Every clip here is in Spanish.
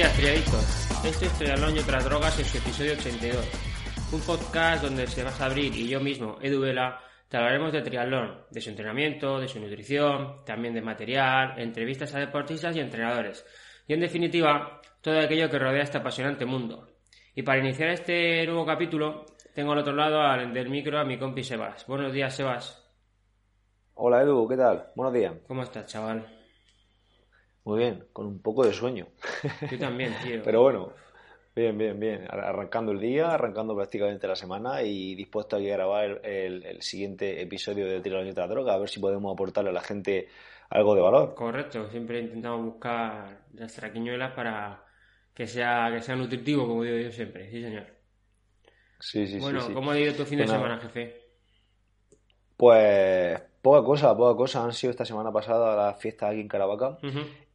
Buenos días, triadictos. Este es Triatlón y otras drogas, este episodio 82. Un podcast donde se va a abrir y yo mismo, Edu Vela, te hablaremos de triatlón, de su entrenamiento, de su nutrición, también de material, entrevistas a deportistas y entrenadores. Y en definitiva, todo aquello que rodea este apasionante mundo. Y para iniciar este nuevo capítulo, tengo al otro lado al, del micro a mi compi Sebas. Buenos días, Sebas. Hola Edu, ¿qué tal? Buenos días. ¿Cómo estás, chaval? Muy bien, con un poco de sueño. Yo también, tío. Pero bueno, bien, bien, bien. Arrancando el día, arrancando prácticamente la semana y dispuesto a grabar el, el, siguiente episodio de Tirón y otra droga, a ver si podemos aportarle a la gente algo de valor. Correcto, siempre intentamos buscar las traquiñuelas para que sea, que sea nutritivo, como digo yo siempre. Sí, señor. Sí, sí, bueno, sí, sí. ¿cómo ha ido tu fin de Bueno, semana, jefe? Pues poca cosa, poca cosa. Han sido esta semana pasada las fiestas aquí en Caravaca.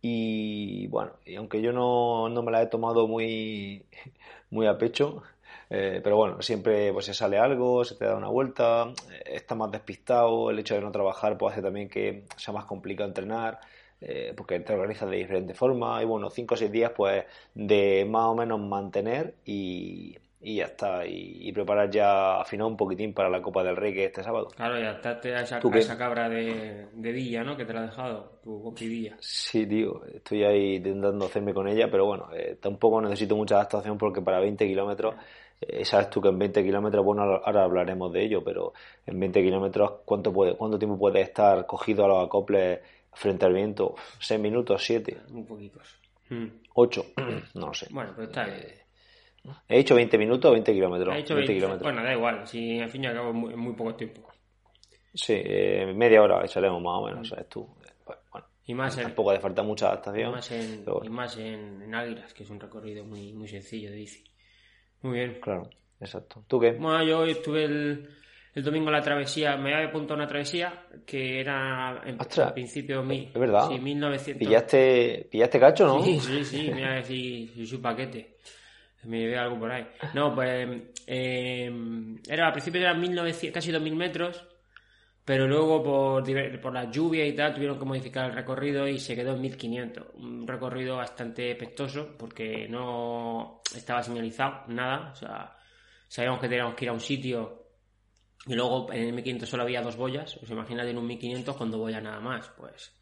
Y bueno, y aunque yo no, no me la he tomado muy, muy a pecho, eh, pero bueno, siempre pues se sale algo, se te da una vuelta, eh, estás más despistado, el hecho de no trabajar pues hace también que sea más complicado entrenar, eh, porque te organizas de diferente forma y bueno, cinco o seis días pues de más o menos mantener y, y ya está, y, y preparar ya afinar un poquitín para la Copa del Rey que es este sábado. Claro, ya te a esa, cabra de, de Villa, ¿no? Que te la ha dejado, tu Villa. Sí, tío, estoy ahí intentando hacerme con ella, pero bueno, eh, tampoco necesito mucha adaptación porque para 20 kilómetros, eh, sabes tú que en 20 kilómetros, bueno, ahora hablaremos de ello, pero en 20 kilómetros, ¿cuánto puede, cuánto tiempo puede estar cogido a los acoples frente al viento? ¿6 minutos? ¿7? Muy poquitos. Mm. ¿8? No lo sé. Bueno, pues está bien. Eh, ¿He dicho 20 minutos o 20 kilómetros? Dicho 20 20. kilómetros. Bueno, da igual, si al fin y al cabo es muy, muy poco tiempo. Sí, eh, media hora echaremos más o menos, ¿sabes tú? Pues, bueno, Y más en, tampoco hace falta mucha y adaptación. más en, pero y más en, en Águilas, que es un recorrido muy, muy sencillo de bici. Muy bien. Claro, exacto. ¿Tú qué? Bueno, yo estuve el, el domingo en la travesía, me había apuntado una travesía que era en, Ostras, principio mi, es verdad. sí, 1900. ¿Pillaste, pillaste cacho, no? Sí, sí, sí, mira si su paquete. Me llevé algo por ahí. No, pues eh, era al principio eran 1900, casi 2000 metros, pero luego por, por la lluvia y tal tuvieron que modificar el recorrido y se quedó en 1500. Un recorrido bastante pestoso porque no estaba señalizado nada. O sea, sabíamos que teníamos que ir a un sitio y luego en el 1500 solo había dos boyas. Os imagináis en un 1500 con dos boyas nada más. Pues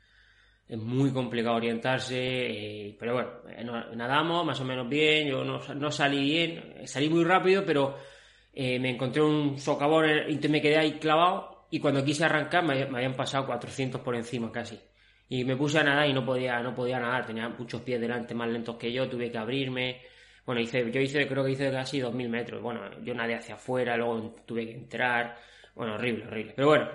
es muy complicado orientarse, eh, pero bueno, eh, nadamos más o menos bien, yo no, no salí bien, eh, salí muy rápido, pero eh, me encontré un socavón eh, y me quedé ahí clavado y cuando quise arrancar me, me habían pasado 400 por encima casi. Y me puse a nadar y no podía, no podía nadar, tenía muchos pies delante más lentos que yo, tuve que abrirme. Bueno, hice, yo hice, creo que hice casi 2000 metros. Bueno, yo nadé hacia afuera, luego tuve que entrar. Bueno, horrible, horrible. Pero bueno,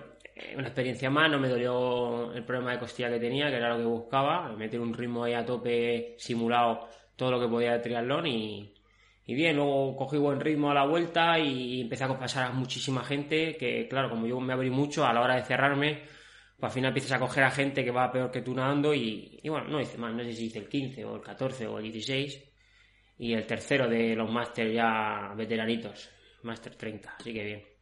una experiencia más, no me dolió el problema de costilla que tenía, que era lo que buscaba, meter un ritmo ahí a tope simulado todo lo que podía de triatlón y, bien, luego cogí buen ritmo a la vuelta y empecé a pasar a muchísima gente, que claro, como yo me abrí mucho a la hora de cerrarme, pues al final empiezas a coger a gente que va peor que tú nadando y, y bueno, no hice más, no sé si hice el 15 o el 14 o el 16 y el tercero de los máster ya veteranitos, máster 30, así que bien.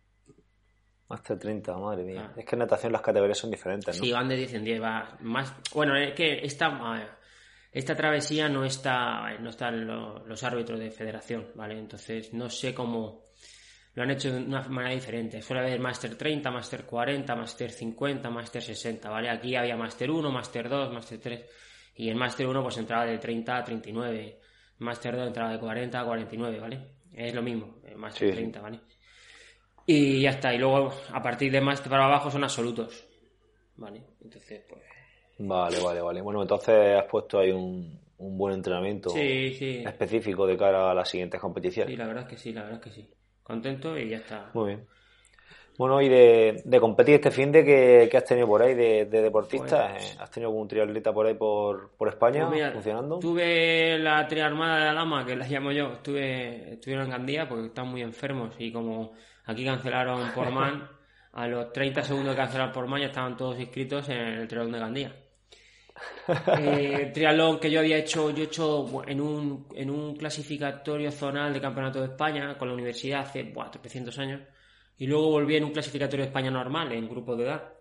Hasta 30, madre mía. Ah. Es que en natación las categorías son diferentes, ¿no? Sí, van de 10 en 10, va más... Bueno, es que esta, esta travesía no está, no están lo- los árbitros de federación, ¿vale? Entonces no sé cómo lo han hecho de una manera diferente. Suele haber Master 30, Master 40, Master 50, Master 60, ¿vale? Aquí había Master 1, Master 2, Master 3 y el Master 1 pues entraba de 30 a 39, Master 2 entraba de 40 a 49, ¿vale? Es lo mismo, eh, Master sí. 30, ¿vale? Y ya está, y luego a partir de Master para abajo son absolutos, ¿vale? Entonces, pues... Vale, vale, vale. Bueno, entonces has puesto ahí un, un buen entrenamiento Sí, sí. específico de cara a las siguientes competiciones. Sí, la verdad es que sí, la verdad es que sí. Contento y ya está. Muy bien. Bueno, y de, de competir este fin de que, que has tenido por ahí de, de deportistas, Pues- eh, ¿has tenido algún triatleta por ahí por, por España Pues mira, funcionando? Tuve la triarmada de la lama, que la llamo yo. Estuve, estuvieron en Gandía porque están muy enfermos y como aquí cancelaron por man, a los 30 segundos de cancelar por man ya estaban todos inscritos en el triatlón de Gandía. Eh, triatlón que yo había hecho, yo he hecho en un, en un clasificatorio zonal de Campeonato de España con la universidad hace buah, 300 años y luego volví en un clasificatorio de España normal en grupo de edad.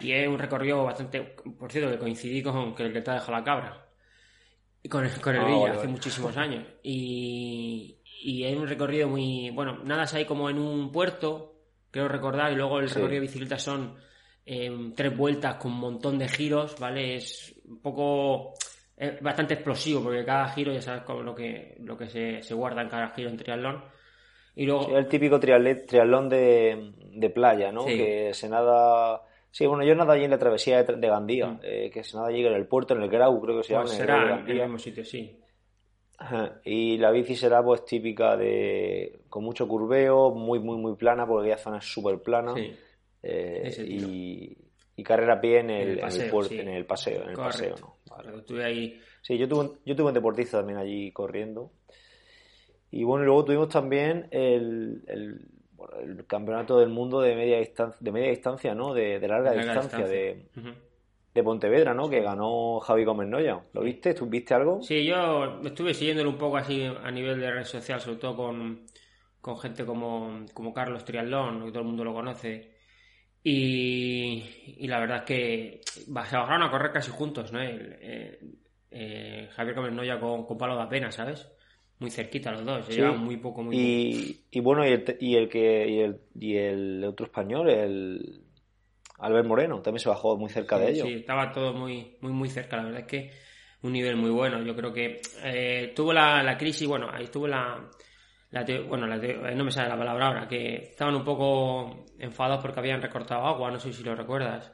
Y es un recorrido bastante, por cierto, que coincidí con que el que te ha dejado la cabra. Con el, con el Ah, Villa, hace muchísimos años. Y, y es un recorrido muy. Bueno, nadas ahí como en un puerto, creo recordar, y luego el Sí. recorrido de bicicleta son eh, tres vueltas con un montón de giros, ¿vale? Es un poco. Es bastante explosivo, porque cada giro ya sabes con lo que, lo que se, se guarda en cada giro en triatlón. Y luego. Sí, el típico triatlón de, de playa, ¿no? Sí. Que se nada... Sí, bueno, yo nado allí en la travesía de, de Gandía, Mm. eh, que se nada allí en el puerto, en el Grau, creo que se llama, pues de será en el mismo sitio, sí. Y la bici será pues típica de... con mucho curveo, muy, muy, muy plana, porque aquella zona es súper plana. Sí. Eh, y, y carrera a pie en el, En el en el paseo, puerto, sí. en el paseo, en el paseo. ¿no? Vale. Estuve ahí. Sí, yo tuve, un- yo tuve un deportista también allí corriendo. Y bueno, luego tuvimos también el, el, bueno, el campeonato del mundo de media distancia, de media distancia, ¿no? De, de larga, larga distancia, De, Ujú. De Pontevedra, ¿no? Que ganó Javi Gómez Noya. ¿Lo viste? ¿Tú viste algo? Sí, yo estuve siguiéndolo un poco así a nivel de red social, sobre todo con, con gente como, como Carlos Triatlón, que todo el mundo lo conoce. Y, y la verdad es que se bajaron a correr casi juntos, ¿no? El- eh, eh, Javier Gómez Noya con, con palo de apenas, ¿sabes? Muy cerquita los dos, se Sí. llevan muy poco, muy poco. Y, y bueno, y el, y el que y el, y el otro español, el Albert Moreno, también se bajó muy cerca de ellos. sí, estaba todo muy, muy, muy cerca. La verdad es que un nivel muy bueno. Yo creo que eh, tuvo la, la crisis, bueno, ahí estuvo la, la bueno, la eh, no me sale la palabra ahora, que estaban un poco enfadados porque habían recortado agua, no sé si lo recuerdas.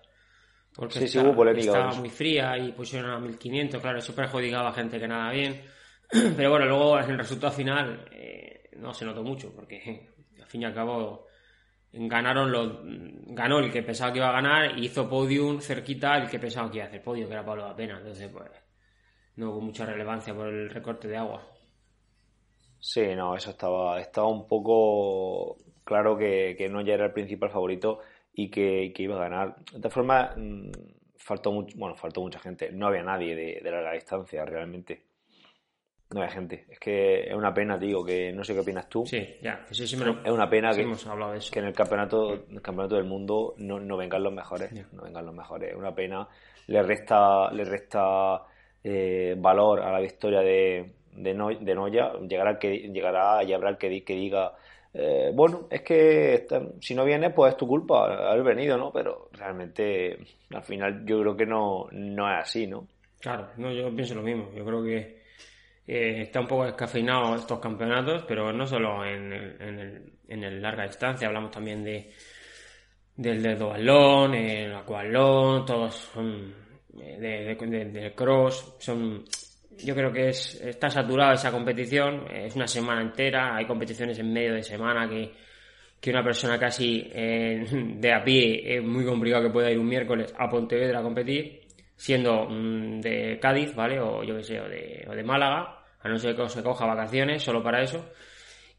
Porque Sí, sí, hubo polémica estaba muy fría y pusieron a 1500, claro, eso perjudicaba a gente que nada bien. Pero bueno, luego en el resultado final eh, no se notó mucho, porque al fin y al cabo ganaron los ganó el que pensaba que iba a ganar y hizo podium cerquita el que pensaba que iba a hacer podio, que era Pablo Pena. Entonces, pues no hubo mucha relevancia por el recorte de agua. Sí, no, eso estaba, estaba un poco claro que, que no ya era el principal favorito y que, que iba a ganar. De todas formas, mm, faltó mucho, bueno, faltó mucha gente. No había nadie de, de larga distancia realmente. No había gente. Es que es una pena, digo, que no sé qué opinas tú. Sí, ya, pues sí, sí me lo- Es una pena sí que, hemos hablado de eso. que en el campeonato, el campeonato del mundo no, no vengan los mejores. No vengan los mejores. Es una pena. Le resta, le resta eh, valor a la victoria de, de, No- de Noya. Llegará, que, llegará y habrá el que, que diga, eh, bueno, es que si no vienes, pues es tu culpa haber venido, ¿no? Pero realmente, al final, yo creo que no, no es así, ¿no? Claro, no, yo pienso lo mismo. Yo creo que eh, está un poco descafeinado estos campeonatos, pero no solo en el, en el, en el larga distancia, hablamos también de del de dobalón, el aqualón, todos son eh, de, de- del cross, son yo creo que es está saturada esa competición, es una semana entera, hay competiciones en medio de semana que que una persona casi eh, de a pie es muy complicado que pueda ir un miércoles a Pontevedra a competir, siendo mm, de Cádiz, ¿vale? O yo qué sé, o de, o de Málaga, a no ser que se coja vacaciones solo para eso.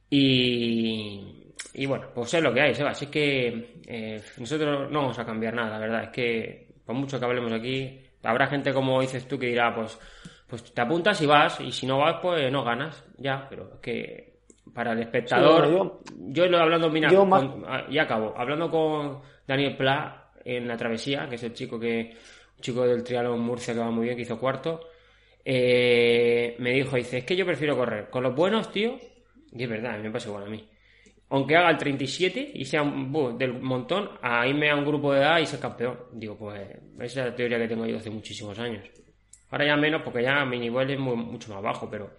Y, y bueno, pues es lo que hay, Seba. Así que eh, nosotros no vamos a cambiar nada, la verdad. Es que, por mucho que hablemos aquí, habrá gente como dices tú que dirá, pues, pues te apuntas y vas, y si no vas, pues no ganas. Ya, pero es que para el espectador, Sí, bueno, yo lo hablando, mira, yo más- con- ah, ya acabo, hablando con Daniel Pla en la travesía, que es el chico que, un chico del triatlón Murcia que va muy bien, que hizo cuarto, eh, me dijo, dice, es que yo prefiero correr con los buenos, tío, y es verdad, me pasa igual a mí. Aunque haga el 37 y sea un buh, del montón, a irme a un grupo de edad y ser campeón. Digo, pues esa es la teoría que tengo yo hace muchísimos años. Ahora ya menos, porque ya mi nivel es mucho más bajo, pero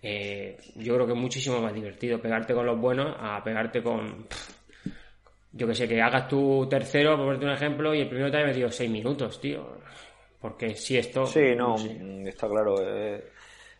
eh, yo creo que es muchísimo más divertido pegarte con los buenos a pegarte con. yo que sé, que hagas tu tercero, por ponerte un ejemplo, y el primero te haya metido 6 minutos, tío. Porque si esto. Sí, no, sé. mm, está claro. eh,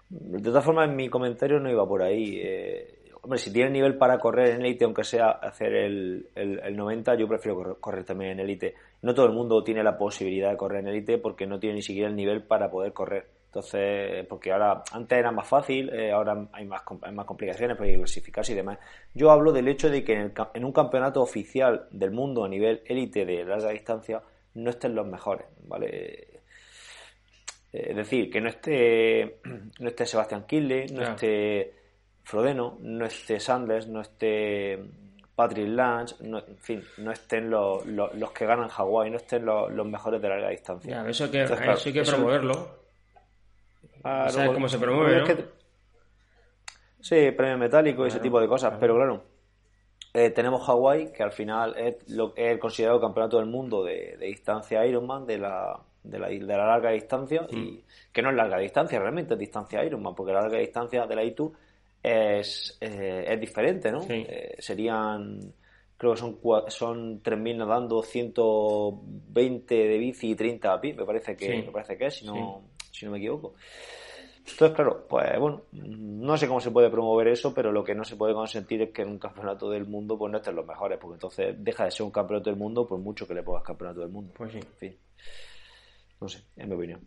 de todas formas, mi comentario no iba por ahí. eh, hombre, si tiene nivel para correr en élite, aunque sea hacer el, el, el 90, yo prefiero correr, correr también en élite. No todo el mundo tiene la posibilidad de correr en élite porque no tiene ni siquiera el nivel para poder correr. Entonces, porque ahora, antes era más fácil, eh, ahora hay más, hay más complicaciones para clasificarse y demás. Yo hablo del hecho de que en, el en un campeonato oficial del mundo a nivel élite de larga distancia no estén los mejores, ¿vale? Es decir, que no esté, no esté Sebastián Kille, no Claro. esté Frodeno, no esté Sanders, no esté Patrick Lange, no- en fin, no estén los, los, los que ganan Hawái, no estén los, los mejores de larga distancia. Ya, eso hay que, Entonces, claro, eso hay que eso- promoverlo. ¿Sabes cómo se promueve? ¿no? Sí, premio metálico y ese tipo de cosas, pero claro, eh, tenemos Hawái, que al final es, lo, es el considerado campeonato del mundo de, distancia Ironman, de la, de la, de la larga distancia, y mm. que no es larga distancia, realmente es distancia Ironman, porque la larga distancia de la ITU es, eh, es diferente, ¿no? Eh, serían, creo que son, son 3.000 nadando, 120 de bici y 30 a pie, me parece que, me parece que es, si no, si no me equivoco. Entonces, claro, pues bueno, no sé cómo se puede promover eso, pero lo que no se puede consentir es que en un campeonato del mundo pues no estén los mejores, porque entonces deja de ser un campeonato del mundo por mucho que le pongas campeonato del mundo. Pues sí. En fin. No sé, es mi opinión.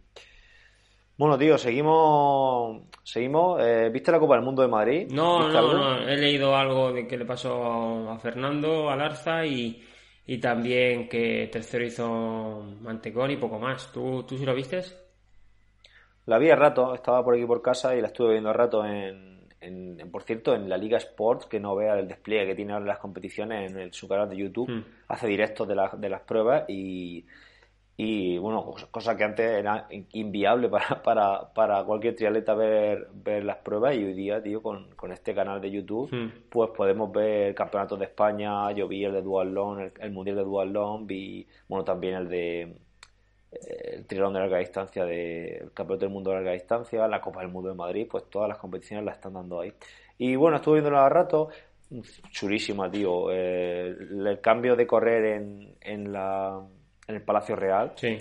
Bueno, tío, seguimos. seguimos eh, ¿Viste la Copa del Mundo de Madrid? No, no, no. He leído algo de que le pasó a Fernando Alarza y, y también que tercero hizo Mantecón y poco más. ¿Tú, tú sí lo vistes? La vi a rato, estaba por aquí por casa y la estuve viendo a rato en, en, por cierto, en la Liga Sports, que no vea el despliegue que tiene ahora las competiciones en su canal de YouTube. Hmm. Hace directos de, de las pruebas y, y bueno, cosa que antes era inviable para, para, para cualquier triatleta ver, ver las pruebas y hoy día, tío, con, con este canal de YouTube, hmm. pues podemos ver campeonatos de España, yo vi el de Dual Long, el, Mundial de Dual Long, vi, bueno, también el de el triatlón de larga distancia, de, el campeonato del mundo de larga distancia, la Copa del Mundo de Madrid, pues todas las competiciones las están dando ahí. Y bueno, estuve viendo a rato, chulísima, tío. Eh, el, cambio de correr en, en, la, en el Palacio Real sí.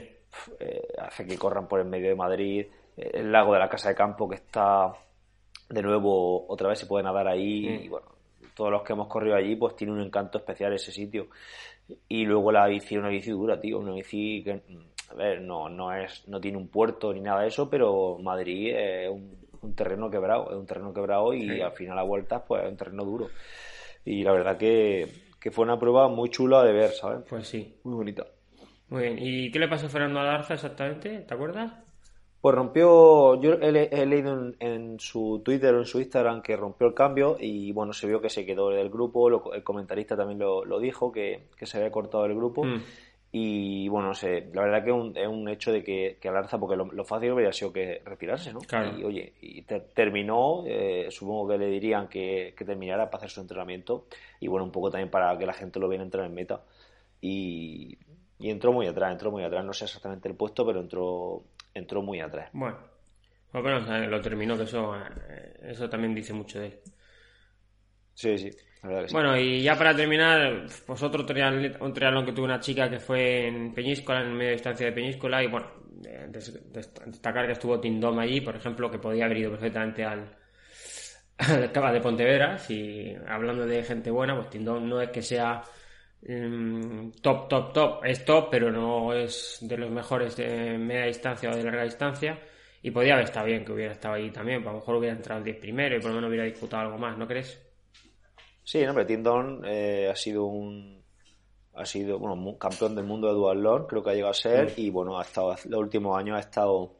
Eh, hace que corran por el medio de Madrid. El lago de la Casa de Campo que está de nuevo otra vez se puede nadar ahí. Mm. Y bueno, todos los que hemos corrido allí, pues tiene un encanto especial ese sitio. Y luego la bici, una bici dura, tío, una bici que a ver, no, no, es, no tiene un puerto ni nada de eso, pero Madrid es un, terreno quebrado, es un terreno quebrado y al final a vueltas pues es un terreno duro. Y la verdad que, fue una prueba muy chula de ver, ¿sabes? Pues sí. Muy bonita. Muy bien. ¿Y qué le pasó a Fernando Alarza exactamente? ¿Te acuerdas? Pues rompió, yo he, leído en, su Twitter o en su Instagram que rompió el cambio y bueno, se vio que se quedó del grupo, el comentarista también lo, dijo, que, se había cortado el grupo. Mm. Y bueno, sé, la verdad que es un, hecho de que, que Alarza, porque lo, fácil hubiera sido que retirarse, ¿no? Y oye, y terminó, eh, supongo que le dirían que, terminara para hacer su entrenamiento y bueno, un poco también para que la gente lo viera entrar en meta. Y, entró muy atrás, entró muy atrás, no sé exactamente el puesto, pero entró, entró muy atrás. Bueno, bueno, lo terminó, que eso, eh, eso también dice mucho de él. Sí, sí. Bueno, y ya para terminar, pues otro triatlón, un triatlón que tuvo una chica que fue en Peñíscola, en medio distancia de Peñíscola, y bueno, destacar que estuvo Tindom allí, por ejemplo, que podía haber ido perfectamente al, al Cava de Pontevedra, si hablando de gente buena, pues Tindom no es que sea top, top, top, es top, pero no es de los mejores de media distancia o de larga distancia. Y podía haber estado bien que hubiera estado allí también, a lo mejor hubiera entrado el 10 primero y por lo menos hubiera disputado algo más, ¿no crees? Sí, hombre, Tindon eh, ha sido un ha sido bueno campeón del mundo de duatlón, creo que ha llegado a ser y bueno ha estado los últimos años ha estado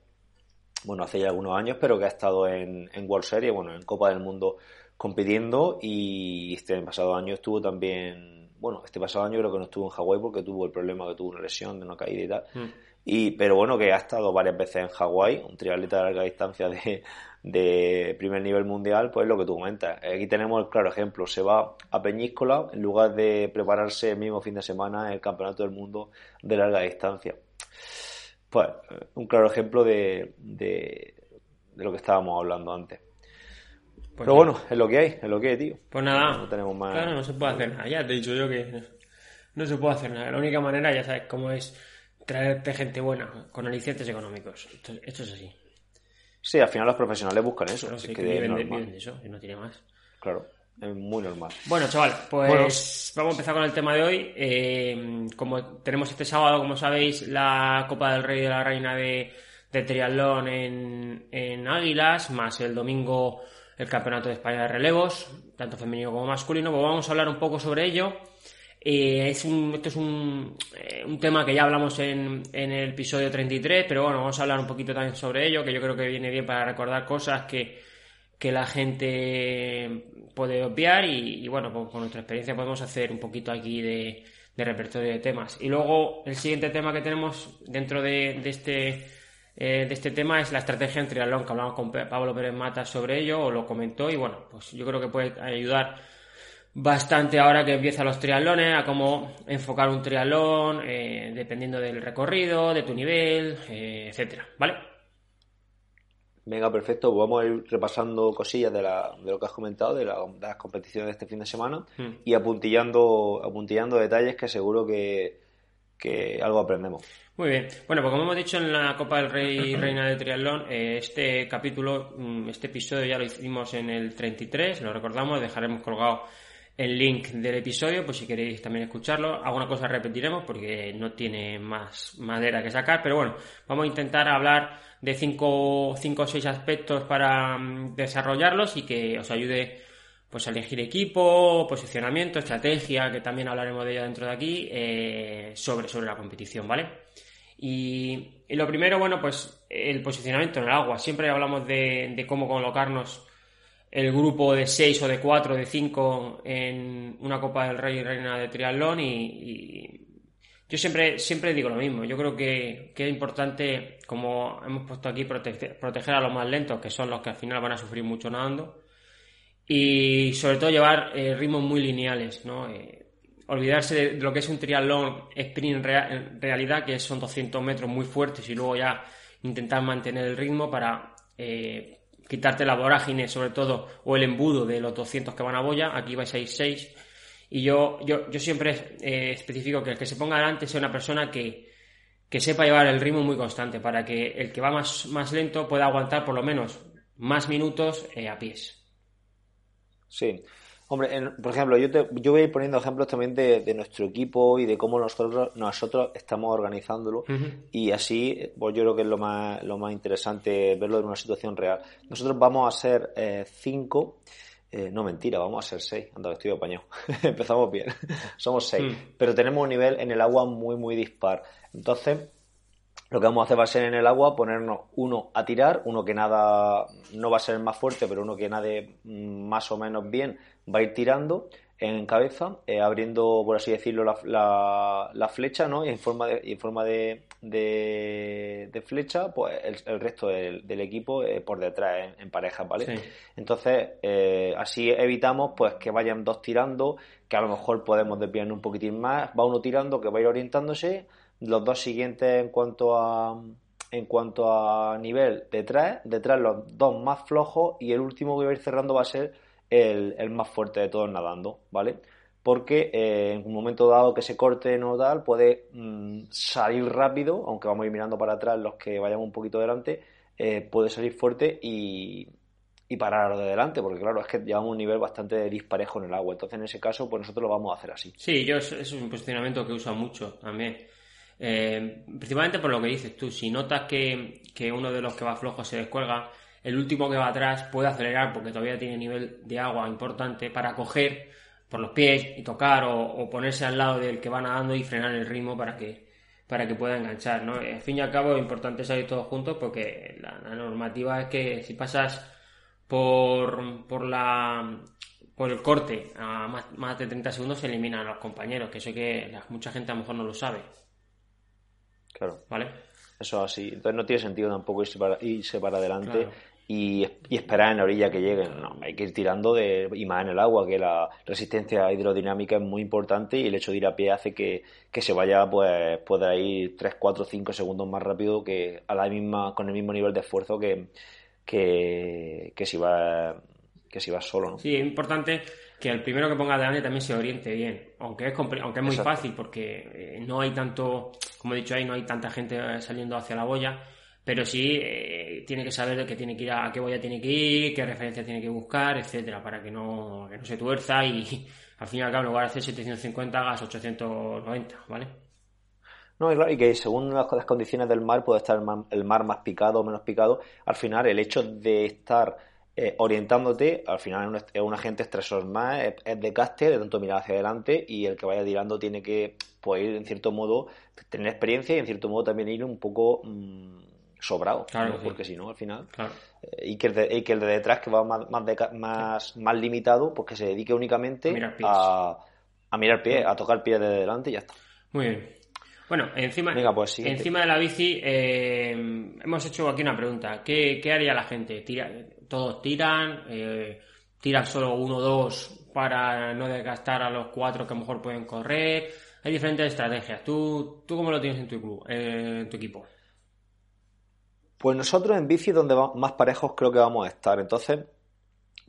bueno hace ya algunos años, pero que ha estado en, en World Series, bueno en Copa del Mundo compitiendo y este pasado año estuvo también bueno este pasado año creo que no estuvo en Hawái porque tuvo el problema que tuvo una lesión de una caída y tal. Mm. Y, pero bueno, que ha estado varias veces en Hawái, un triatleta de larga distancia de, de primer nivel mundial, pues lo que tú comentas. Aquí tenemos el claro ejemplo. Se va a Peñíscola en lugar de prepararse el mismo fin de semana en el Campeonato del Mundo de larga distancia. Pues un claro ejemplo de, de, lo que estábamos hablando antes. Pues Pero bueno, es lo que hay, es lo que hay, tío. Pues nada, no tenemos más. Claro, no se puede hacer nada. Ya te he dicho yo que no se puede hacer nada. La única manera, ya sabes cómo es traerte gente buena con alicientes económicos. esto es así. Sí, al final los profesionales buscan eso. que, de, eso y no tiene más. Claro, es muy normal. Bueno, chaval, pues vamos a empezar con el tema de hoy. Eh, como tenemos este sábado, como sabéis, la Copa del Rey de la Reina de, de Triatlón en, en Águilas, más el domingo el Campeonato de España de Relevos, tanto femenino como masculino, pues vamos a hablar un poco sobre ello. Eh, es un, esto es un, eh, un, tema que ya hablamos en, en, el episodio 33, pero bueno, vamos a hablar un poquito también sobre ello, que yo creo que viene bien para recordar cosas que, que la gente puede obviar y, bueno, pues con nuestra experiencia podemos hacer un poquito aquí de, de, repertorio de temas. Y luego el siguiente tema que tenemos dentro de, de este eh, de este tema es la estrategia en triatlón, que hablamos con Pablo Pérez Mata sobre ello, o lo comentó, y bueno, pues yo creo que puede ayudar bastante ahora que empiezan los triatlones, a cómo enfocar un triatlón, eh, dependiendo del recorrido, de tu nivel, eh, etcétera, ¿vale? Venga, perfecto. Pues vamos a ir repasando cosillas de, la, de lo que has comentado, de, las competiciones de este fin de semana hmm. y apuntillando, apuntillando detalles que seguro que, que algo aprendemos. Muy bien. Bueno, pues como hemos dicho en la Copa del Rey Reina de Triatlón, eh, este capítulo, mm, este episodio ya lo hicimos en el 33, lo recordamos, dejaremos colgado el link del episodio, pues si queréis también escucharlo. Alguna cosa repetiremos porque no tiene más madera que sacar, pero bueno, vamos a intentar hablar de cinco, cinco o seis aspectos para mm, desarrollarlos y que os ayude pues elegir equipo, posicionamiento, estrategia, que también hablaremos de ello dentro de aquí, eh, sobre, sobre la competición, ¿vale? Y, lo primero, bueno, pues el posicionamiento en el agua. Siempre hablamos de, de cómo colocarnos el grupo de 6 o de 4 o de 5 en una Copa del Rey y Reina de Triatlón y, yo siempre, siempre digo lo mismo. Yo creo que, es importante, como hemos puesto aquí, proteger, a los más lentos, que son los que al final van a sufrir mucho nadando. Y sobre todo llevar eh, ritmos muy lineales, ¿no? Eh, olvidarse de, lo que es un triatlón sprint en realidad, que son 200 metros muy fuertes y luego ya intentar mantener el ritmo para eh, quitarte la vorágine, sobre todo, o el embudo de los 200 que van a boya. Aquí vais a ir 6 y yo, yo, yo siempre eh, especifico que el que se ponga delante sea una persona que, sepa llevar el ritmo muy constante para que el que va más, más lento pueda aguantar por lo menos más minutos a pies. Sí. Hombre, por ejemplo, yo, te, yo voy a ir poniendo ejemplos también de, nuestro equipo y de cómo nosotros, nosotros estamos organizándolo. Y así, pues yo creo que es lo más, lo más interesante verlo en una situación real. Nosotros vamos a ser eh, cinco eh, no, mentira, vamos a ser seis. Anda, estoy apañado. Empezamos bien. Somos seis. Hmm. Pero tenemos un nivel en el agua muy, muy dispar. Entonces, lo que vamos a hacer va a ser en el agua ponernos uno a tirar, uno que nada no va a ser el más fuerte, pero uno que nade más o menos bien va a ir tirando en cabeza, eh, abriendo, por así decirlo, la, la, flecha, ¿no? Y en forma de, en forma de, de, flecha, pues el, resto del, equipo eh, por detrás, en, pareja, ¿vale? Entonces, eh, así evitamos pues que vayan dos tirando, que a lo mejor podemos desviar un poquitín más, va uno tirando, que va a ir orientándose, los dos siguientes en cuanto a en cuanto a nivel detrás, detrás los dos más flojos y el último que va a ir cerrando va a ser el, más fuerte de todos nadando, ¿vale? Porque eh, en un momento dado que se corte no tal, puede mm, salir rápido, aunque vamos a ir mirando para atrás los que vayan un poquito delante, eh, puede salir fuerte y, y parar de delante, porque claro, es que llevamos un nivel bastante disparejo en el agua. Entonces, en ese caso, pues nosotros lo vamos a hacer así. Sí, yo es, un posicionamiento que uso mucho también. Eh, principalmente por lo que dices tú, si notas que, que, uno de los que va flojo se descuelga, el último que va atrás puede acelerar porque todavía tiene nivel de agua importante para coger por los pies y tocar o, ponerse al lado del que va nadando y frenar el ritmo para que para que pueda enganchar, ¿no? Al fin y al cabo, es importante salir todos juntos porque la, normativa es que si pasas por, por la por el corte a más, de 30 segundos se eliminan a los compañeros, que sé que mucha gente a lo mejor no lo sabe. Claro. ¿Vale? Eso así. Entonces no tiene sentido tampoco irse para, irse para adelante y, esperar en la orilla que lleguen. No, hay que ir tirando de, y más en el agua, que la resistencia hidrodinámica es muy importante y el hecho de ir a pie hace que, se vaya, pues pueda ir 3, 4, 5 segundos más rápido que a la misma, con el mismo nivel de esfuerzo que, que, que si va que si vas solo, ¿no? Sí, es importante que el primero que ponga delante también se oriente bien, aunque es, aunque es muy fácil porque eh, no hay tanto, como he dicho ahí, no hay tanta gente saliendo hacia la boya, pero sí eh, tiene que saber de que tiene que ir a, qué boya tiene que ir, qué referencia tiene que buscar, etcétera, para que no, no se tuerza y al fin y al cabo en lugar de hacer 750 hagas 890, ¿vale? No, y, claro, y que según las, condiciones del mar puede estar el mar, más picado o menos picado. Al final, el hecho de estar eh, orientándote, al final es un, agente estresor más, es, de caster, de tanto mirar hacia adelante y el que vaya tirando tiene que pues, ir en cierto modo, tener experiencia y en cierto modo también ir un poco mm, sobrado, porque si no, al final. Eh, y, que el de, que el de detrás, que va más, más, más, limitado, pues que se dedique únicamente a, mirar, a, mirar pie, a tocar pie de delante y ya está. Muy bien. Bueno, encima, Venga, pues, encima de la bici, eh, hemos hecho aquí una pregunta. ¿Qué, qué haría la gente? Tira, ¿Todos tiran? Eh, ¿Tiran solo uno o dos para no desgastar a los cuatro que a lo mejor pueden correr? Hay diferentes estrategias. ¿Tú, tú cómo lo tienes en tu, club, eh, en tu equipo? Pues nosotros en bici donde más parejos creo que vamos a estar. Entonces,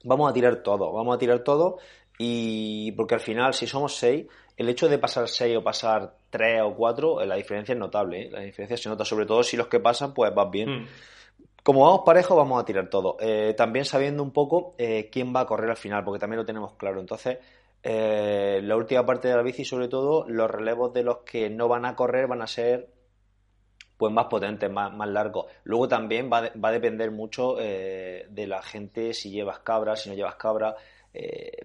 vamos a tirar todo, vamos a tirar todo y porque al final si somos seis, el hecho de pasar seis o pasar tres o cuatro, la diferencia es notable, ¿eh? La diferencia se nota, sobre todo si los que pasan pues vas bien. Mm. Como vamos parejos, vamos a tirar todo. Eh, también sabiendo un poco eh, quién va a correr al final, porque también lo tenemos claro. Entonces, eh, la última parte de la bici, sobre todo, los relevos de los que no van a correr van a ser pues más potentes, más, más largos. Luego también va, va a depender mucho de la gente, si llevas cabra, si no llevas cabra.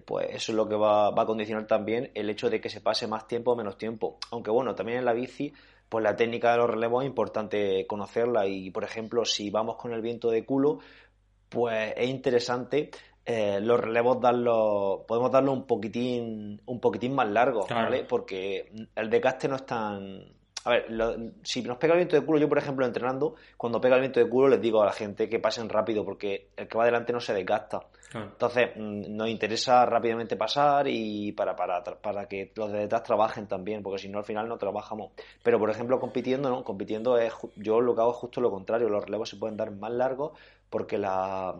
pues eso es lo que va, va a condicionar también el hecho de que se pase más tiempo o menos tiempo. Aunque bueno, también en la bici, pues la técnica de los relevos es importante conocerla y, por ejemplo, si vamos con el viento de culo, pues es interesante eh, los relevos darlos, podemos darlo un poquitín, un poquitín más largos, Claro. ¿vale? Porque el desgaste no es tan... A ver, lo- si nos pega el viento de culo, yo por ejemplo entrenando, cuando pega el viento de culo les digo a la gente que pasen rápido porque el que va adelante no se desgasta. Entonces, mm, nos interesa rápidamente pasar y para, para, para que los de detrás trabajen también, porque si no al final no trabajamos. Pero, por ejemplo, compitiendo, ¿no? Compitiendo es, yo lo que hago es justo lo contrario, los relevos se pueden dar más largos porque la,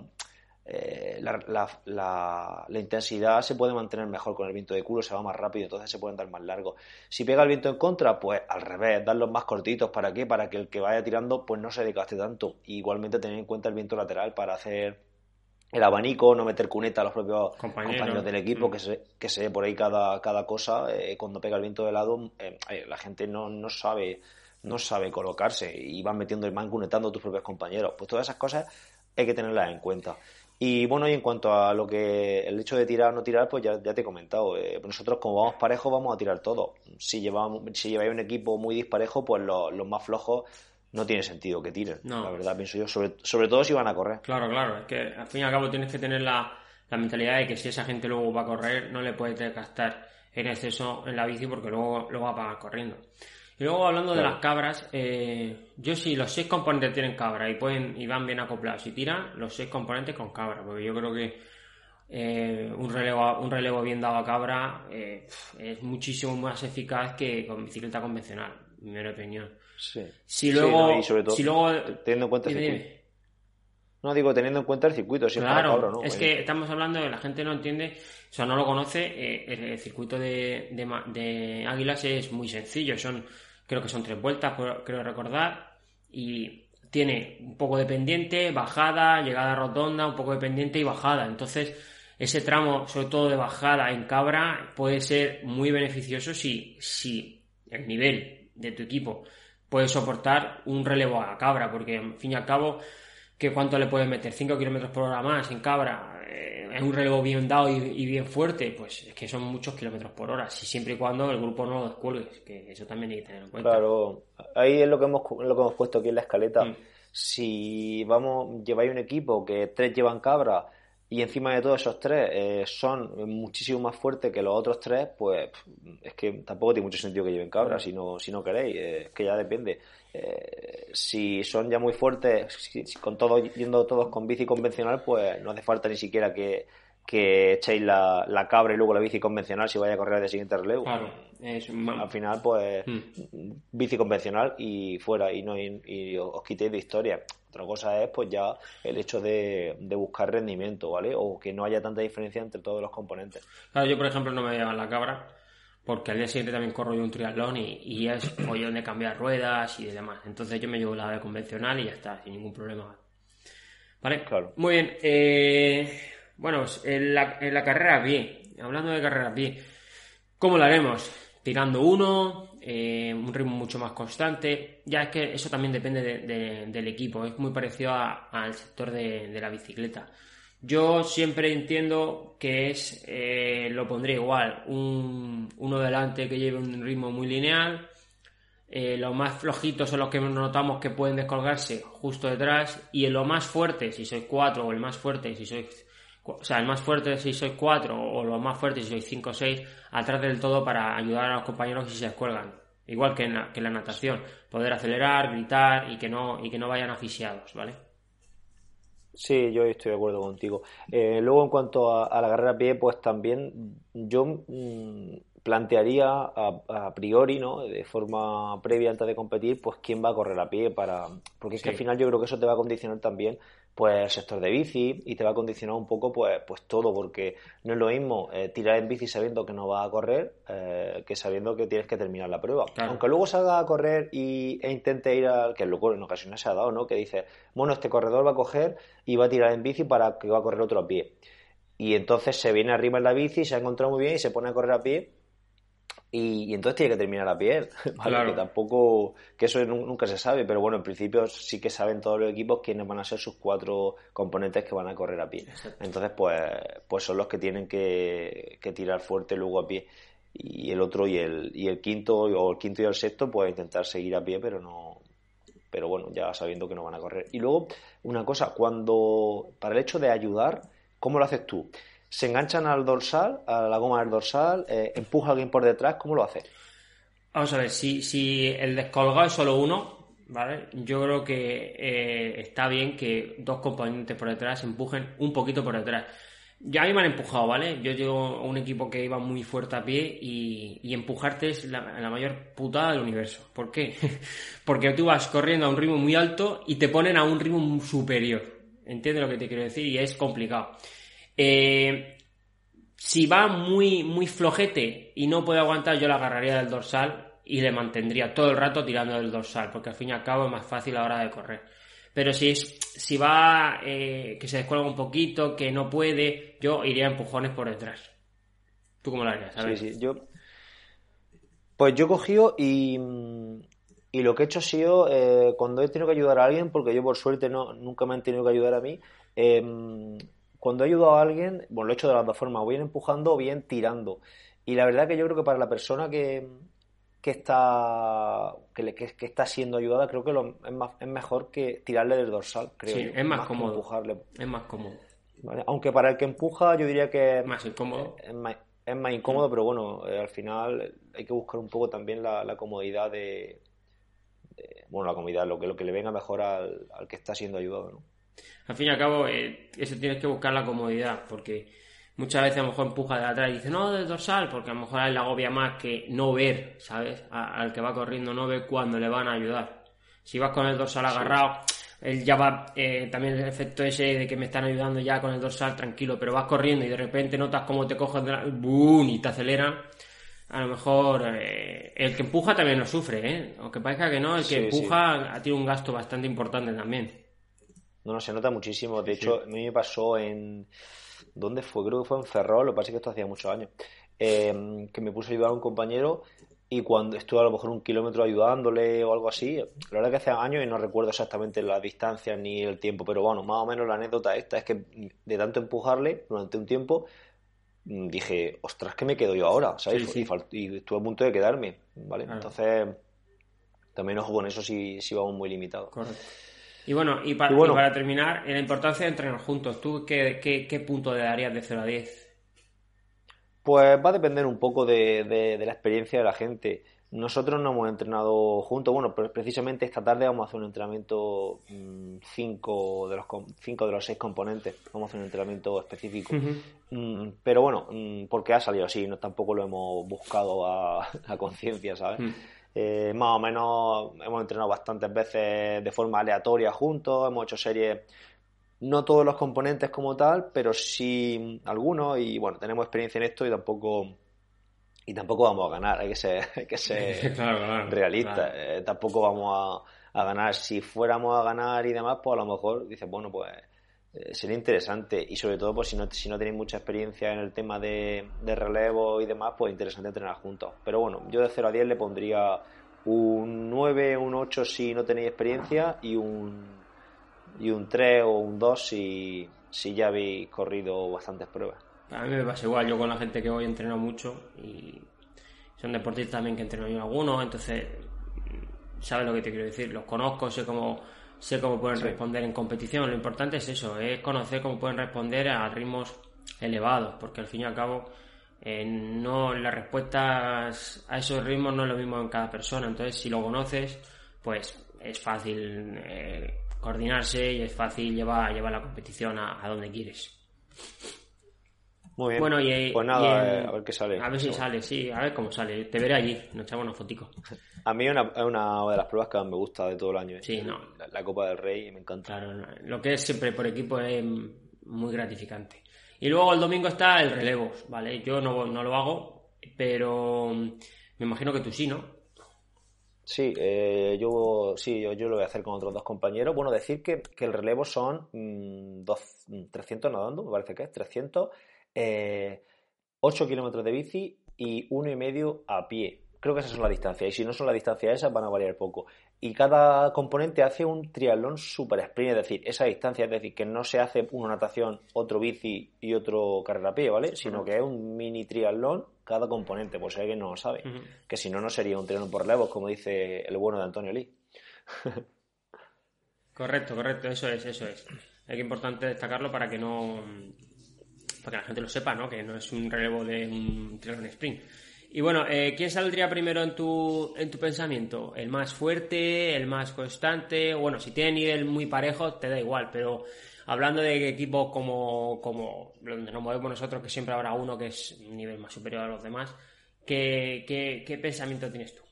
eh, la, la, la- la intensidad se puede mantener mejor con el viento de culo, se va más rápido, entonces se pueden dar más largos. Si pega el viento en contra, pues al revés, darlos más cortitos. ¿Para qué? Para que el que vaya tirando pues no se desgaste tanto. igualmente tener en cuenta el viento lateral para hacer el abanico, no meter cuneta a los propios Compañeros. compañeros, del equipo, Mm. que se, que se ve por ahí cada, cada cosa. eh, cuando pega el viento de lado, eh, eh, la gente no, no sabe no sabe colocarse y van metiendo el man cunetando a tus propios compañeros. Pues todas esas cosas hay que tenerlas en cuenta. Y bueno, y en cuanto a lo que el hecho de tirar o no tirar, pues ya, ya te he comentado. eh, nosotros como vamos parejos vamos a tirar todo. Si llevamos, si lleváis un equipo muy disparejo, pues los, los más flojos no tiene sentido que tiren. No. La verdad, pienso yo, sobre, sobre todo si van a correr. Claro, claro. Es que al fin y al cabo tienes que tener la, la mentalidad de que si esa gente luego va a correr, no le puedes desgastar en exceso en la bici porque luego lo va a pagar corriendo. Y luego hablando de las cabras, eh, yo si los seis componentes tienen cabra y pueden y van bien acoplados y tiran, los seis componentes con cabra, porque yo creo que eh, un relevo un relevo bien dado a cabra eh, es muchísimo más eficaz que con bicicleta convencional, en mi opinión. Sí. Si Sí, luego, no, y sobre todo, si luego Teniendo en cuenta el circuito. No, digo, teniendo en cuenta el circuito, si Claro, cabra, ¿no? es Eh, que estamos hablando de la gente no entiende, o sea, no lo conoce. eh, el, el circuito de, de Águilas es muy sencillo, son, creo que son tres vueltas, creo recordar, y tiene un poco de pendiente, bajada, llegada rotonda, un poco de pendiente y bajada. Entonces, ese tramo, sobre todo de bajada en cabra, puede ser muy beneficioso si, si el nivel de tu equipo puede soportar un relevo a cabra, porque al fin y al cabo que cuánto le puedes meter, 5 kilómetros por hora más en cabra, eh, es un relevo bien dado y, y bien fuerte, pues es que son muchos kilómetros por hora, si siempre y cuando el grupo no lo descuelgues, que eso también hay que tener en cuenta. Claro, ahí es lo que hemos, lo que hemos puesto aquí en la escaleta. Mm. Si vamos, lleváis un equipo que tres llevan cabra y encima de todos esos tres eh, son muchísimo más fuertes que los otros tres, pues es que tampoco tiene mucho sentido que lleven cabra si no, si no queréis, eh, es que ya depende. Eh, si son ya muy fuertes, si- si con todo, yendo todos con bici convencional, pues no hace falta ni siquiera que, que echéis la, la cabra y luego la bici convencional si vaya a correr de siguiente relevo. Claro, es ma- Al final, pues, Mm. bici convencional y fuera, y no y, y os quitéis de historia. Otra cosa es, pues, ya el hecho de, de buscar rendimiento, ¿vale? O que no haya tanta diferencia entre todos los componentes. Claro, yo por ejemplo no me voy a llevar la cabra, porque al día siguiente también corro yo un triatlón y, y es follón de cambiar ruedas y demás. Entonces yo me llevo la de convencional y ya está, sin ningún problema. ¿Vale? Claro. Muy bien. eh, bueno, en la, en la carrera pie, hablando de carrera pie, ¿cómo lo haremos? Tirando uno, eh, un ritmo mucho más constante. Ya es que eso también depende de- de- del equipo, es muy parecido al sector de, de la bicicleta. Yo siempre entiendo que es, eh, lo pondré igual, un, uno delante que lleve un ritmo muy lineal, eh, los más flojitos son los que notamos que pueden descolgarse justo detrás. Y en lo más fuerte, si sois cuatro, o el más fuerte, si sois. O sea, el más fuerte si sois cuatro, o los más fuertes si sois cinco o seis, atrás del todo para ayudar a los compañeros si se descuelgan. igual que en la, que en la natación, poder acelerar, gritar y que no, y que no vayan asfixiados, ¿vale? Sí, yo estoy de acuerdo contigo. Eh, luego, en cuanto a, la carrera a pie, pues también yo mm, plantearía a, priori, ¿no? De forma previa antes de competir, pues quién va a correr a pie para... Porque es que al final yo creo que eso te va a condicionar también pues el sector de bici y te va a condicionar un poco pues, pues todo, porque no es lo mismo eh, tirar en bici sabiendo que no va a correr eh, que sabiendo que tienes que terminar la prueba. Aunque luego salga a correr y, e intente ir al, que luego en ocasiones se ha dado, ¿no? Que dice, bueno, este corredor va a coger y va a tirar en bici para que va a correr otro a pie. Y entonces se viene arriba en la bici, se ha encontrado muy bien y se pone a correr a pie y, entonces tiene que terminar a pie, ¿vale? Que tampoco, que eso nunca se sabe, pero bueno, en principio sí que saben todos los equipos quiénes van a ser sus cuatro componentes que van a correr a pie. Entonces, pues, pues son los que tienen que, tirar fuerte luego a pie. Y el otro y el, y el quinto, o el quinto y el sexto, pues intentar seguir a pie, pero no, pero bueno, ya sabiendo que no van a correr. Y luego, una cosa, cuando, para el hecho de ayudar, ¿cómo lo haces tú? Se enganchan al dorsal, a la goma del dorsal, eh, empuja a alguien por detrás, ¿cómo lo hace? Vamos a ver, si, si el descolgado es solo uno, ¿vale? Yo creo que eh, está bien que dos componentes por detrás empujen un poquito por detrás. Ya a mí me han empujado, ¿vale? Yo llevo un equipo que iba muy fuerte a pie y, empujarte es la, la, mayor putada del universo. ¿Por qué? Porque tú vas corriendo a un ritmo muy alto y te ponen a un ritmo superior. ¿Entiendes lo que te quiero decir? Y es complicado. Eh, si va muy, muy flojete y no puede aguantar, yo la agarraría del dorsal y le mantendría todo el rato tirando del dorsal, porque al fin y al cabo es más fácil a la hora de correr. Pero si, si va eh, que se descuelga un poquito, que no puede, yo iría a empujones por detrás. ¿Tú cómo lo harías? Sí, sí, yo. Pues yo he cogido y, y lo que he hecho ha sido, eh, cuando he tenido que ayudar a alguien, porque yo por suerte no, nunca me han tenido que ayudar a mí, cuando he ayudado a alguien, bueno, lo he hecho de las dos formas, o bien empujando o bien tirando. Y la verdad que yo creo que para la persona que, que está que, que, está siendo ayudada, creo que lo, es, más, es mejor que tirarle del dorsal, creo. Sí, es más, cómodo. Empujarle. Es más cómodo. Aunque para el que empuja, yo diría que más incómodo. Es más, es más incómodo, pero bueno, eh, al final hay que buscar un poco también la, comodidad de, bueno, la comodidad, lo que, lo que le venga mejor al, al que está siendo ayudado, ¿no? Al fin y al cabo, eh, eso tienes que buscar la comodidad, porque muchas veces a lo mejor empuja de atrás y dice, no, del dorsal, porque a lo mejor a él le agobia más que no ver, ¿sabes? al que va corriendo, no ver cuándo le van a ayudar. Si vas con el dorsal agarrado, él ya va, eh, también el efecto ese de que me están ayudando ya con el dorsal tranquilo, pero vas corriendo y de repente notas cómo te coges de la... ¡Bum! y te aceleran. A lo mejor eh, el que empuja también lo sufre, ¿eh? Aunque parezca que no, el que empuja tiene un gasto bastante importante también. No, no, se nota muchísimo. De hecho, a mí me pasó en. ¿Dónde fue? Creo que fue en Ferrol, lo que pasa es que esto hacía muchos años. Eh, que me puse a ayudar a un compañero y cuando estuve a lo mejor un kilómetro ayudándole o algo así, la verdad que hace años y no recuerdo exactamente la distancia ni el tiempo, pero bueno, más o menos la anécdota esta es que de tanto empujarle durante un tiempo mm, dije, ostras, que me quedo yo ahora? ¿sabes? Y, estuve a punto de quedarme, ¿vale? Entonces, también ojo con eso si, si vamos muy limitados. Correcto. Y bueno, y para, terminar, la importancia de entrenar juntos, ¿tú qué, qué, punto le darías de 0 a 10? Pues va a depender un poco de, la experiencia de la gente. Nosotros no hemos entrenado juntos. Bueno, precisamente esta tarde vamos a hacer un entrenamiento 5 mm, de los cinco de los seis componentes. Vamos a hacer un entrenamiento específico. Mm, pero bueno, mm, porque ha salido así, no tampoco lo hemos buscado a, conciencia, ¿sabes? Eh, más o menos hemos entrenado bastantes veces de forma aleatoria juntos, hemos hecho series, no todos los componentes como tal, pero sí algunos y bueno, tenemos experiencia en esto y tampoco y tampoco vamos a ganar, hay que ser, hay que ser realistas, eh, tampoco vamos a, a, ganar, si fuéramos a ganar y demás, pues a lo mejor dices, bueno, pues eh, sería interesante y sobre todo pues si no, si no tenéis mucha experiencia en el tema de, relevo y demás, pues interesante entrenar juntos. Pero bueno, yo de 0 a 10 le pondría un 9, un 8 si no tenéis experiencia y un, y un 3 o un 2 si, si ya habéis corrido bastantes pruebas. A mí me pasa igual, yo con la gente que voy entreno mucho y son deportistas también que entreno yo algunos, entonces sabes lo que te quiero decir, los conozco, sé cómo sé cómo pueden responder en competición. Lo importante es eso, es conocer cómo pueden responder a ritmos elevados, porque al fin y al cabo Eh, no, las respuestas a esos ritmos no es lo mismo en cada persona. Entonces, si lo conoces, pues es fácil eh, coordinarse y es fácil llevar, llevar la competición a, donde quieres. Muy bien. Bueno, y, pues nada, a ver qué sale. A ver si sale, sí, a ver cómo sale. Te veré allí, nos echamos una fotico. A mí es una, una, de las pruebas que más me gusta de todo el año. ¿eh? Sí, no. La, Copa del Rey me encanta. Claro, lo que es siempre por equipo es muy gratificante. Y luego el domingo está el relevo, ¿vale? Yo no, no lo hago, pero me imagino que tú sí, ¿no? Sí, eh, yo sí, yo, lo voy a hacer con otros dos compañeros. Bueno, decir que, el relevo son mm, dos, 300 mm, nadando, me parece que es 300, eh, 8 kilómetros de bici y uno y medio a pie. Creo que esas son las distancias. Y si no son las distancias esas, van a variar poco y cada componente hace un triatlón super sprint, es decir, esa distancia, es decir, que no se hace una natación, otro bici y otro carrera a pie, ¿vale? Sino que es un mini triatlón cada componente, por si alguien no lo sabe. Que si no, no sería un triatlón por levos, como dice el bueno de Antonio Lee. correcto, correcto, eso es, eso es. Es importante destacarlo para que no. Que la gente lo sepa, ¿no? Que no es un relevo de un triatlón sprint. Y bueno, eh, ¿quién saldría primero en tu, en tu pensamiento? ¿El más fuerte? ¿El más constante? Bueno, si tiene nivel muy parejo, te da igual, pero hablando de equipos como, como donde nos movemos nosotros, que siempre habrá uno que es un nivel más superior a los demás, ¿qué, qué, qué pensamiento tienes tú?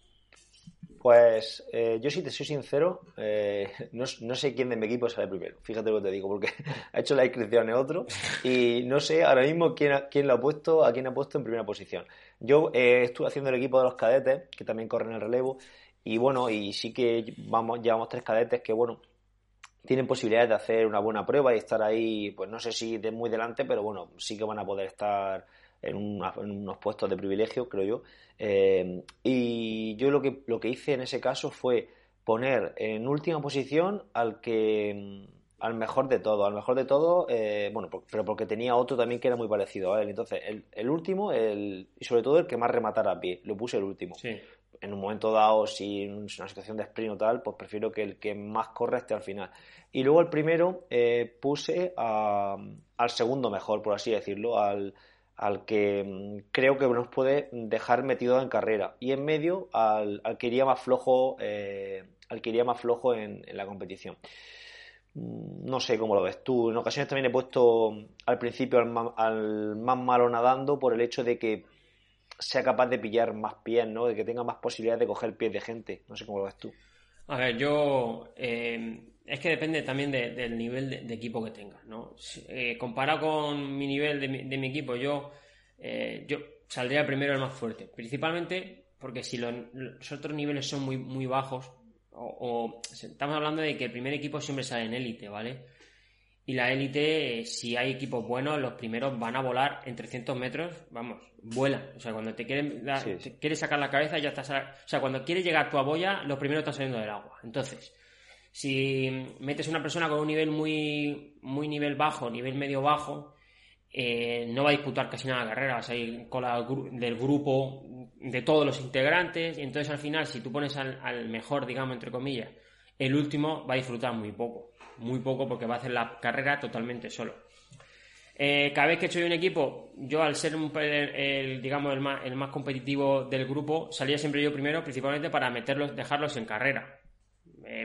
Pues eh, yo si te soy sincero, eh, no, sé quién de mi equipo sale primero. Fíjate lo que te digo, porque ha hecho la inscripción en otro y no sé ahora mismo quién, quién lo ha puesto, a quién ha puesto en primera posición. Yo eh, estuve haciendo el equipo de los cadetes, que también corren el relevo, y bueno, y sí que vamos, llevamos tres cadetes que, bueno, tienen posibilidades de hacer una buena prueba y estar ahí, pues no sé si de muy delante, pero bueno, sí que van a poder estar en, unos puestos de privilegio, creo yo. Eh, y yo lo que, lo que hice en ese caso fue poner en última posición al que al mejor de todo, al mejor de todo, eh, bueno, pero porque tenía otro también que era muy parecido a él. Entonces, el, último, el, y sobre todo el que más rematara a pie, lo puse el último. En un momento dado, si en una situación de sprint o tal, pues prefiero que el que más corre esté al final. Y luego el primero eh, puse al segundo mejor, por así decirlo, al, al que mm, creo que nos puede dejar metido en carrera. Y en medio al, que iría más flojo eh, al que iría más flojo en, la competición. Mm, no sé cómo lo ves tú. En ocasiones también he puesto al principio al, más malo nadando por el hecho de que sea capaz de pillar más pies no de que tenga más posibilidades de coger pies de gente. No sé cómo lo ves tú. A ver yo eh, es que depende también del nivel de, equipo que tengas, ¿no? Eh, comparado con mi nivel de mi, equipo, yo, eh, yo saldría primero el más fuerte. Principalmente porque si los, otros niveles son muy, muy bajos, o, estamos hablando de que el primer equipo siempre sale en élite, ¿vale? Y la élite, eh, si hay equipos buenos, los primeros van a volar en 300 metros, vamos, vuelan. O sea, cuando te quieren quieres sacar la cabeza, ya estás. O sea, cuando quieres llegar tu boya, los primeros están saliendo del agua. Entonces, si metes a una persona con un nivel muy, muy nivel bajo, nivel medio bajo, eh, no va a disputar casi nada la carrera, va a salir con la del grupo de todos los integrantes, y entonces al final, si tú pones al, mejor, digamos, entre comillas, el último va a disfrutar muy poco, muy poco porque va a hacer la carrera totalmente solo. Eh, cada vez que estoy en un equipo, yo al ser el, digamos el más, el más competitivo del grupo, salía siempre yo primero, principalmente para meterlos, dejarlos en carrera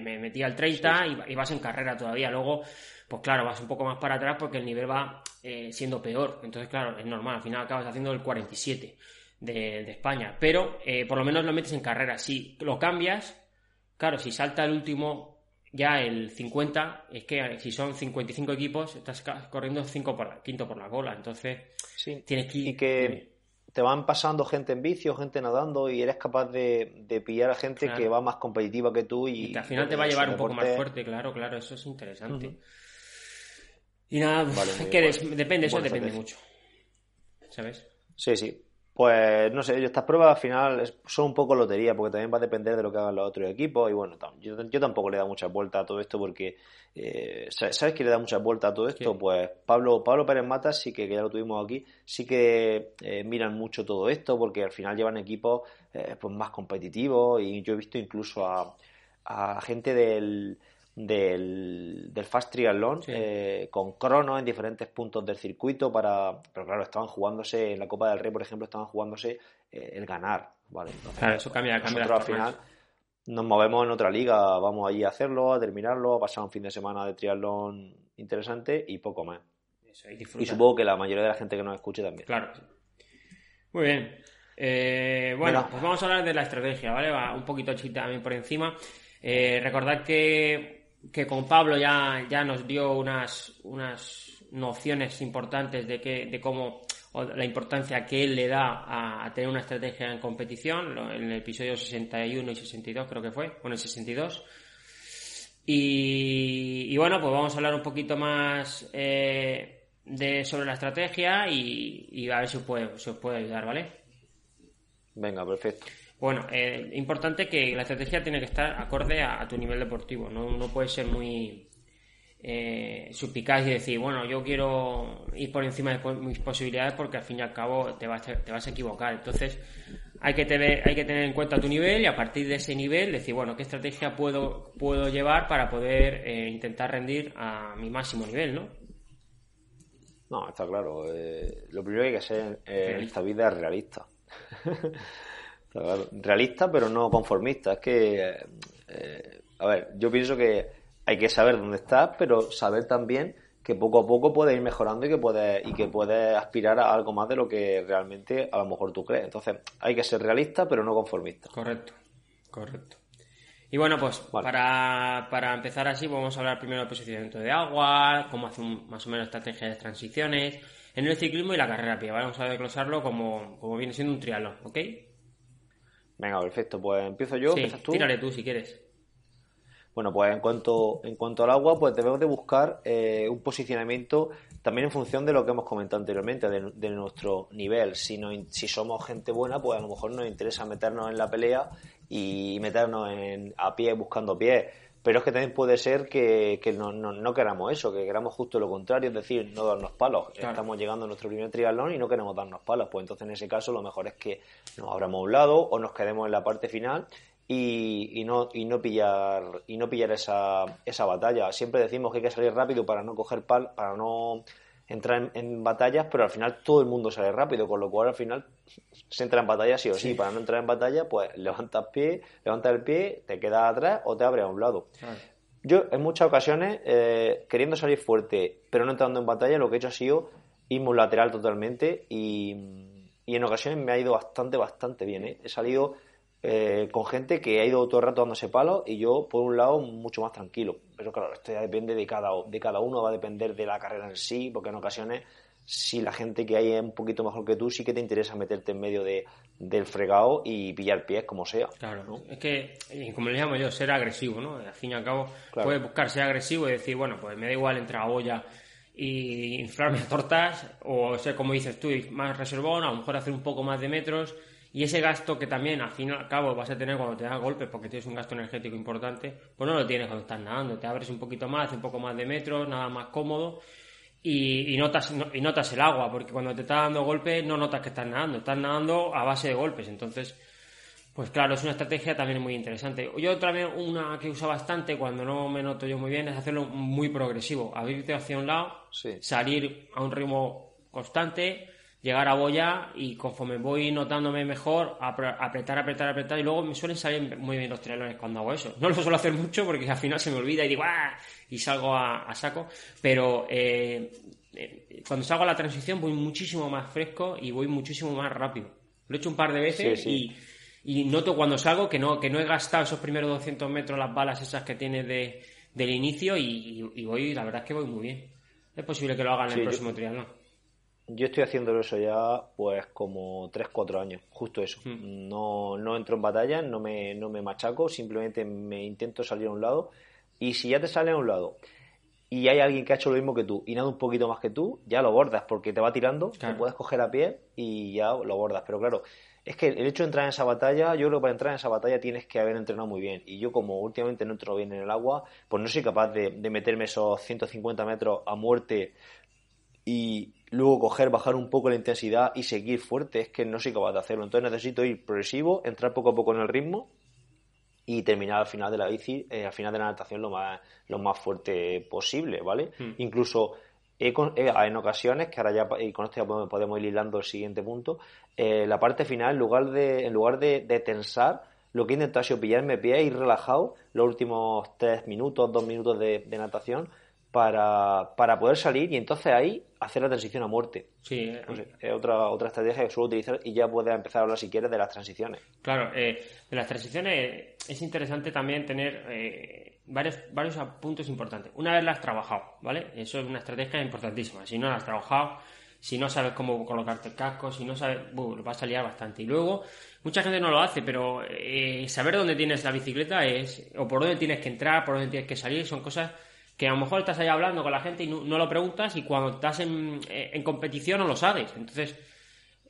me metí al 30 Y, vas en carrera todavía. Luego, pues claro, vas un poco más para atrás porque el nivel va eh, siendo peor. Entonces, claro, es normal. Al final acabas haciendo el 47 de, España. Pero eh, por lo menos lo metes en carrera. Si lo cambias, claro, si salta el último ya el 50, es que si son 55 equipos, estás corriendo 5 por la, quinto por la cola. Entonces, tienes que... que te van pasando gente en vicio, gente nadando y eres capaz de, pillar a gente que va más competitiva que tú y, al final te va a llevar un poco más fuerte, claro, claro, eso es interesante. Y nada, depende, eso depende mucho. ¿Sabes? Sí, sí. Pues no sé, estas pruebas al final son un poco lotería, porque también va a depender de lo que hagan los otros equipos. Y bueno, yo, tampoco le da mucha vuelta a todo esto, porque eh, ¿sabes quién le da mucha vuelta a todo esto? Pues Pablo, Pablo Pérez Matas, sí que, ya lo tuvimos aquí, sí que eh, miran mucho todo esto, porque al final llevan equipos eh, pues más competitivos. Y yo he visto incluso a, a gente del del, del Fast Triathlon eh, con crono en diferentes puntos del circuito para pero claro estaban jugándose en la Copa del Rey por ejemplo estaban jugándose eh, el ganar vale claro eso cambia cambia al final nos movemos en otra liga vamos allí a hacerlo a terminarlo a pasar un fin de semana de triatlón interesante y poco más. Y, supongo que la mayoría de la gente que nos escuche también. Claro muy bien. Eh, bueno, pues vamos a hablar de la estrategia, ¿vale? Va un poquito chita también por encima. recordad que que con Pablo ya, ya nos dio unas, unas nociones importantes de, que, de cómo la importancia que él le da a, tener una estrategia en competición, en el episodio 61 y 62 creo que fue, o en el 62. Y, y bueno, pues vamos a hablar un poquito más eh, de, sobre la estrategia y, a ver si puede, si os puede ayudar, ¿vale? Venga, perfecto. Bueno, eh, importante que la estrategia tiene que estar acorde a, tu nivel deportivo, no, no puede ser muy eh, suplicaz y decir, bueno, yo quiero ir por encima de mis posibilidades porque al fin y al cabo te vas, te vas a equivocar. Entonces, hay que, tener, hay que tener en cuenta tu nivel y a partir de ese nivel decir, bueno, ¿qué estrategia puedo, puedo llevar para poder eh, intentar rendir a mi máximo nivel, no? No, está claro. Eh, lo primero que hay que ser en esta vida es realista. Realista, pero no conformista. Es que, eh, a ver, yo pienso que hay que saber dónde estás, pero saber también que poco a poco puedes ir mejorando y que puedes, y que puedes aspirar a algo más de lo que realmente a lo mejor tú crees. Entonces, hay que ser realista, pero no conformista. Correcto, correcto. Y bueno, pues para, para, empezar así, vamos a hablar primero del posicionamiento de agua, cómo hacer más o menos estrategia de transiciones en el ciclismo y la carrera a pie. Vamos a desglosarlo como, como viene siendo un triatlón, ¿ok? Venga, perfecto. Pues empiezo yo, sí, tú. Tírale tú si quieres. Bueno, pues en cuanto, en cuanto al agua, pues debemos de buscar eh, un posicionamiento también en función de lo que hemos comentado anteriormente, de, nuestro nivel. Si, no, si somos gente buena, pues a lo mejor nos interesa meternos en la pelea y meternos en, a pie buscando pie. Pero es que también puede ser que, no, no, queramos eso, que queramos justo lo contrario, es decir, no darnos palos. Estamos llegando a nuestro primer triatlón y no queremos darnos palos. Pues entonces en ese caso lo mejor es que nos abramos a un lado o nos quedemos en la parte final y, y, no, y no pillar, y no pillar esa, esa batalla. Siempre decimos que hay que salir rápido para no coger pal, para no entrar en, batallas, pero al final todo el mundo sale rápido, con lo cual al final se entra en batalla sí o sí. Para no entrar en batalla, pues levantas pie, levantas el pie, te quedas atrás o te abres a un lado. Yo en muchas ocasiones, eh, queriendo salir fuerte, pero no entrando en batalla, lo que he hecho ha sido irme lateral totalmente y, y en ocasiones me ha ido bastante, bastante bien. ¿eh? He salido eh, con gente que ha ido todo el rato dándose palos y yo, por un lado, mucho más tranquilo. Pero claro, esto ya depende de cada, de cada uno, va a depender de la carrera en sí, porque en ocasiones, si la gente que hay es un poquito mejor que tú, sí que te interesa meterte en medio de, del fregado y pillar pies como sea. Claro, es que, como le llamo yo, ser agresivo, ¿no? Al fin y al cabo, puedes buscar ser agresivo y decir, bueno, pues me da igual entrar a olla y inflarme a tortas, o ser como dices tú, más reservón, a lo mejor hacer un poco más de metros y ese gasto que también al fin y al cabo vas a tener cuando te das golpes, porque tienes un gasto energético importante, pues no lo tienes cuando estás nadando. Te abres un poquito más, un poco más de metros, nada más cómodo. Y, notas, y notas el agua, porque cuando te está dando golpes no notas que estás nadando, estás nadando a base de golpes. Entonces, pues claro, es una estrategia también muy interesante. Yo también una que uso bastante cuando no me noto yo muy bien es hacerlo muy progresivo. Abrirte hacia un lado, salir a un ritmo constante, llegar a boya y conforme voy notándome mejor, apretar, apretar, apretar y luego me suelen salir muy bien los triatlones cuando hago eso. No lo suelo hacer mucho porque al final se me olvida y digo ¡ah! y salgo a, saco, pero eh, eh, cuando salgo a la transición voy muchísimo más fresco y voy muchísimo más rápido. Lo he hecho un par de veces Y, y, noto cuando salgo que no, que no he gastado esos primeros 200 metros las balas esas que tiene de, del inicio y, voy, la verdad es que voy muy bien. Es posible que lo haga en el próximo triatlón. Yo estoy haciendo eso ya pues como 3-4 años, justo eso. Hmm. No, no entro en batalla, no me, no me machaco, simplemente me intento salir a un lado. Y si ya te sale a un lado y hay alguien que ha hecho lo mismo que tú y nada un poquito más que tú, ya lo bordas porque te va tirando, te puedes coger a pie y ya lo bordas. Pero claro, es que el hecho de entrar en esa batalla, yo creo que para entrar en esa batalla tienes que haber entrenado muy bien. Y yo como últimamente no entro bien en el agua, pues no soy capaz de, de meterme esos 150 metros a muerte y luego coger, bajar un poco la intensidad y seguir fuerte, es que no soy capaz de hacerlo. Entonces necesito ir progresivo, entrar poco a poco en el ritmo y terminar al final de la bici, eh, al final de la natación lo más, lo más fuerte posible, ¿vale? Hmm. Incluso he he- en ocasiones, que ahora ya, y con esto ya podemos, podemos ir hilando el siguiente punto, eh, la parte final, en lugar de, en lugar de, de tensar, lo que he intentado ha sido pillarme pie ir relajado los últimos tres minutos, dos minutos de, de natación para, para poder salir y entonces ahí hacer la transición a muerte. Sí, eh, No sé, es otra, otra estrategia que suelo utilizar y ya puedes empezar a hablar si quieres de las transiciones. Claro, eh, de las transiciones es interesante también tener eh, varios, varios puntos importantes. Una vez las has trabajado, ¿vale? Eso es una estrategia importantísima. Si no la has trabajado, si no sabes cómo colocarte el casco, si no sabes, buh, lo vas a liar bastante. Y luego, mucha gente no lo hace, pero eh, saber dónde tienes la bicicleta es, o por dónde tienes que entrar, por dónde tienes que salir, son cosas que a lo mejor estás ahí hablando con la gente y no, lo preguntas y cuando estás en, eh, en competición no lo sabes. Entonces,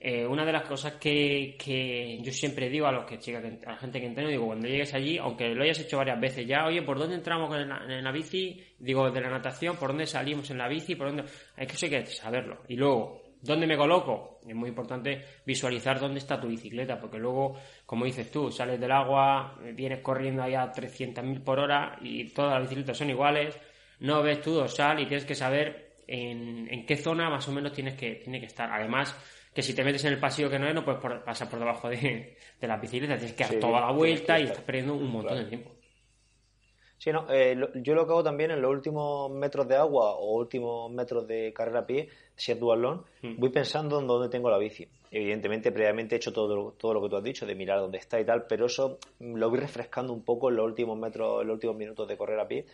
eh, una de las cosas que, que yo siempre digo a los que a la gente que entreno, digo, cuando llegues allí, aunque lo hayas hecho varias veces ya, oye, ¿por dónde entramos en la, bici? Digo, de la natación, ¿por dónde salimos en la bici? ¿Por dónde? Hay que, que saberlo. Y luego, ¿dónde me coloco? Es muy importante visualizar dónde está tu bicicleta, porque luego, como dices tú, sales del agua, vienes corriendo ahí a 300.000 por hora y todas las bicicletas son iguales, no ves tu dorsal y tienes que saber en, en qué zona más o menos tienes que, tiene que estar. Además, que si te metes en el pasillo que no es, no puedes por- pasar por debajo de, de las bicicletas, tienes que dar Sí, toda la vuelta y estás perdiendo un montón claro. de tiempo. Sí, no, eh, lo- yo lo que hago también en los últimos metros de agua o últimos metros de carrera a pie, si es dualón, Mm. voy pensando en dónde tengo la bici. Evidentemente, previamente he hecho todo lo, todo lo que tú has dicho, de mirar dónde está y tal, pero eso lo voy refrescando un poco en los últimos metros, en los últimos minutos de correr a pie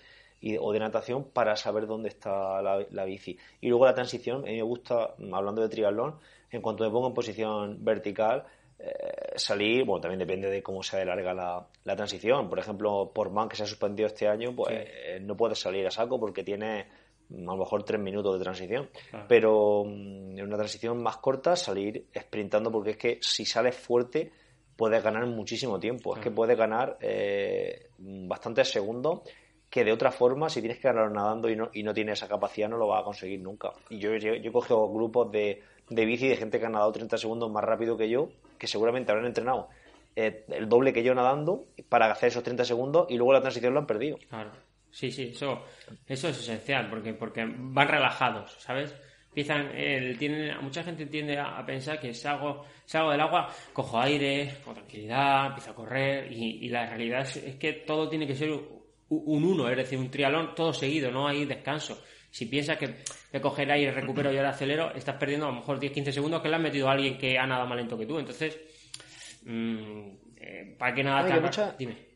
y, o de natación para saber dónde está la, la bici. Y luego la transición, a mí me gusta, hablando de triatlón, en cuanto me pongo en posición vertical, eh, salir, bueno, también depende de cómo sea de larga la, la transición. Por ejemplo, por Man que se ha suspendido este año, pues Sí. eh, no puedes salir a saco porque tiene mm, a lo mejor tres minutos de transición. Claro. Pero mm, en una transición más corta, salir sprintando porque es que si sales fuerte puedes ganar muchísimo tiempo. Es que puedes ganar eh, bastantes segundos que de otra forma, si tienes que ganar nadando y no, y no tienes esa capacidad, no lo vas a conseguir nunca. Y yo, yo, yo grupos de, de bici de gente que ha nadado 30 segundos más rápido que yo, que seguramente habrán entrenado eh, el doble que yo nadando para hacer esos 30 segundos y luego la transición lo han perdido. Claro. Sí, sí, eso, eso es esencial, porque, porque van relajados, ¿sabes? Empiezan, el, tienen, mucha gente tiende a, pensar que salgo, salgo del agua, cojo aire, con tranquilidad, empiezo a correr, y, y la realidad es que todo tiene que ser un, un uno, es decir, un trialón todo seguido, no hay descanso. Si piensas que, que coger aire, recupero y ahora acelero, estás perdiendo a lo mejor 10-15 segundos que le has metido a alguien que ha nadado más lento que tú. Entonces, mm, eh, ¿para qué nada te mucha- Dime.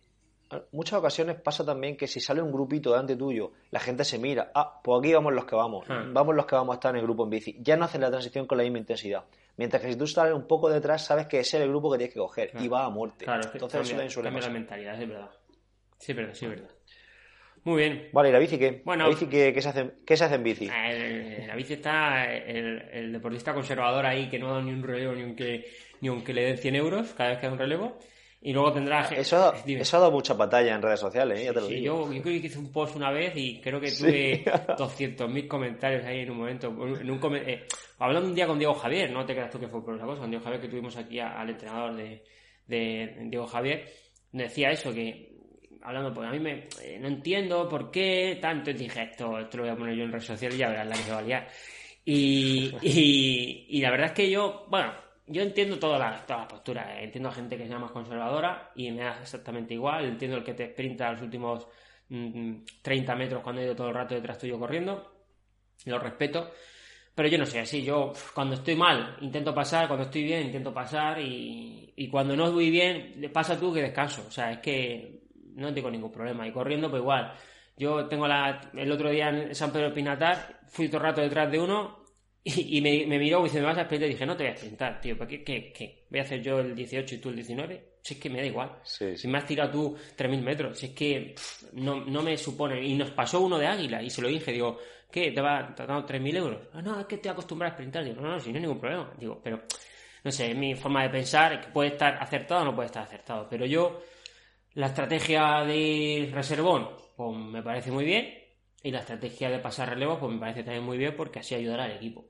Muchas ocasiones pasa también que si sale un grupito delante tuyo, la gente se mira, ah, pues aquí vamos los que vamos, Ah. vamos los que vamos a estar en el grupo en bici. Ya no hacen la transición con la misma intensidad. Mientras que si tú sales un poco detrás, sabes que ese es el grupo que tienes que coger Claro. y va a muerte. Claro, es que Entonces eso cambia, también suele la pasar. mentalidad, es verdad. Sí, es verdad, sí, es verdad. Muy bien. Vale, ¿y la bici qué? Bueno. ¿La bici qué, qué se, hace, qué se hace en bici? El- la bici está el, el deportista conservador ahí que no ha dado ni un relevo ni aunque, ni aunque le den 100 euros cada vez que da un relevo. Y luego tendrá... Eso, Dime. eso ha dado mucha batalla en redes sociales, ¿eh? ya te lo Sí, digo. yo, yo creo que hice un post una vez y creo que Sí. tuve 200.000 comentarios ahí en un momento. En un come- eh, hablando un día con Diego Javier, no te creas tú que fue por esa cosa, con Diego Javier que tuvimos aquí a- al entrenador de, de Diego Javier, decía eso, que hablando, pues a mí me, eh, no entiendo por qué tanto, y dije, esto, esto lo voy a poner yo en redes sociales y ya verás la que se va a liar. Y, y, y la verdad es que yo, bueno, yo entiendo todas las todas las posturas. eh. Entiendo a gente que sea más conservadora y me da exactamente igual. Entiendo el que te sprinta los últimos mm, 30 metros cuando he ido todo el rato detrás tuyo corriendo. Lo respeto. Pero yo no soy así. Yo cuando estoy mal intento pasar, cuando estoy bien intento pasar y, y cuando no voy bien pasa tú que descanso. O sea, es que no tengo ningún problema. Y corriendo pues igual. Yo tengo la... El otro día en San Pedro Pinatar fui todo el rato detrás de uno y, y me, me miró y dice, ¿me vas a sprintar? Y dije, no te voy a sprintar, tío. ¿Para qué, qué, qué? ¿Voy a hacer yo el 18 y tú el 19? Si es que me da igual. Sí, Si sí. me has tirado tú 3.000 metros, si es que pff, no, no me supone. Y nos pasó uno de Águila y se lo dije, digo, ¿qué? ¿Te va ha dado 3.000 euros? Ah, no, es que te acostumbras a sprintar. Digo, no, no, si no hay ningún problema. Digo, pero, no sé, es mi forma de pensar, que puede estar acertado o no puede estar acertado. Pero yo, la estrategia de reservón, pues me parece muy bien. Y la estrategia de pasar relevo, pues me parece también muy bien porque así ayudará al equipo.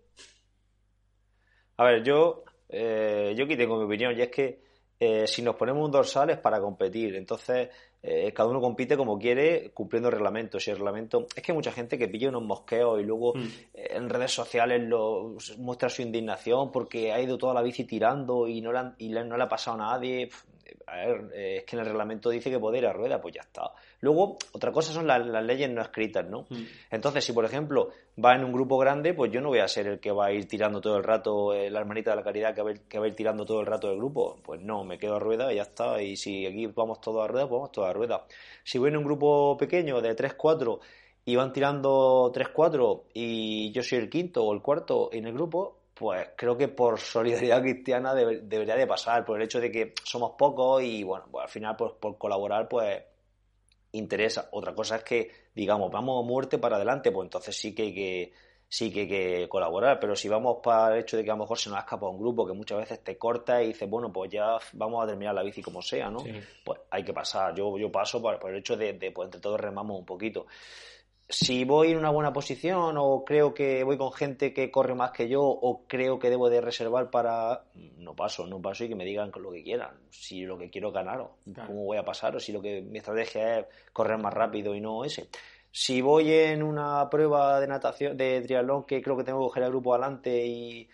A ver, yo, eh, yo aquí tengo mi opinión y es que eh, si nos ponemos un dorsal es para competir. Entonces, eh, cada uno compite como quiere, cumpliendo reglamentos. Y el reglamento. Es que hay mucha gente que pilla unos mosqueos y luego mm. en redes sociales lo, muestra su indignación porque ha ido toda la bici tirando y no le, y no le ha pasado a nadie a ver, eh, es que en el reglamento dice que puede ir a rueda, pues ya está. Luego, otra cosa son las, leyes no escritas, ¿no? Mm. Entonces, si por ejemplo va en un grupo grande, pues yo no voy a ser el que va a ir tirando todo el rato, eh, la hermanita de la caridad que va, que va a ir tirando todo el rato del grupo. Pues no, me quedo a rueda y ya está. Y si aquí vamos todos a rueda, pues vamos todos a rueda. Si voy en un grupo pequeño de 3, 4 y van tirando 3, 4 y yo soy el quinto o el cuarto en el grupo, pues creo que por solidaridad cristiana debería de pasar, por el hecho de que somos pocos y bueno, pues al final pues, por colaborar pues interesa. Otra cosa es que digamos, vamos a muerte para adelante, pues entonces sí que hay que sí que hay que colaborar, pero si vamos para el hecho de que a lo mejor se nos ha escapado un grupo que muchas veces te corta y dices, bueno, pues ya vamos a terminar la bici como sea, ¿no? Pues hay que pasar. Yo, yo paso por, el hecho de, de, pues entre todos remamos un poquito si voy en una buena posición o creo que voy con gente que corre más que yo o creo que debo de reservar para... No paso, no paso y que me digan lo que quieran. Si lo que quiero ganar o cómo voy a pasar o si lo que mi estrategia es correr más rápido y no ese. Si voy en una prueba de natación, de triatlón que creo que tengo que coger el grupo adelante y,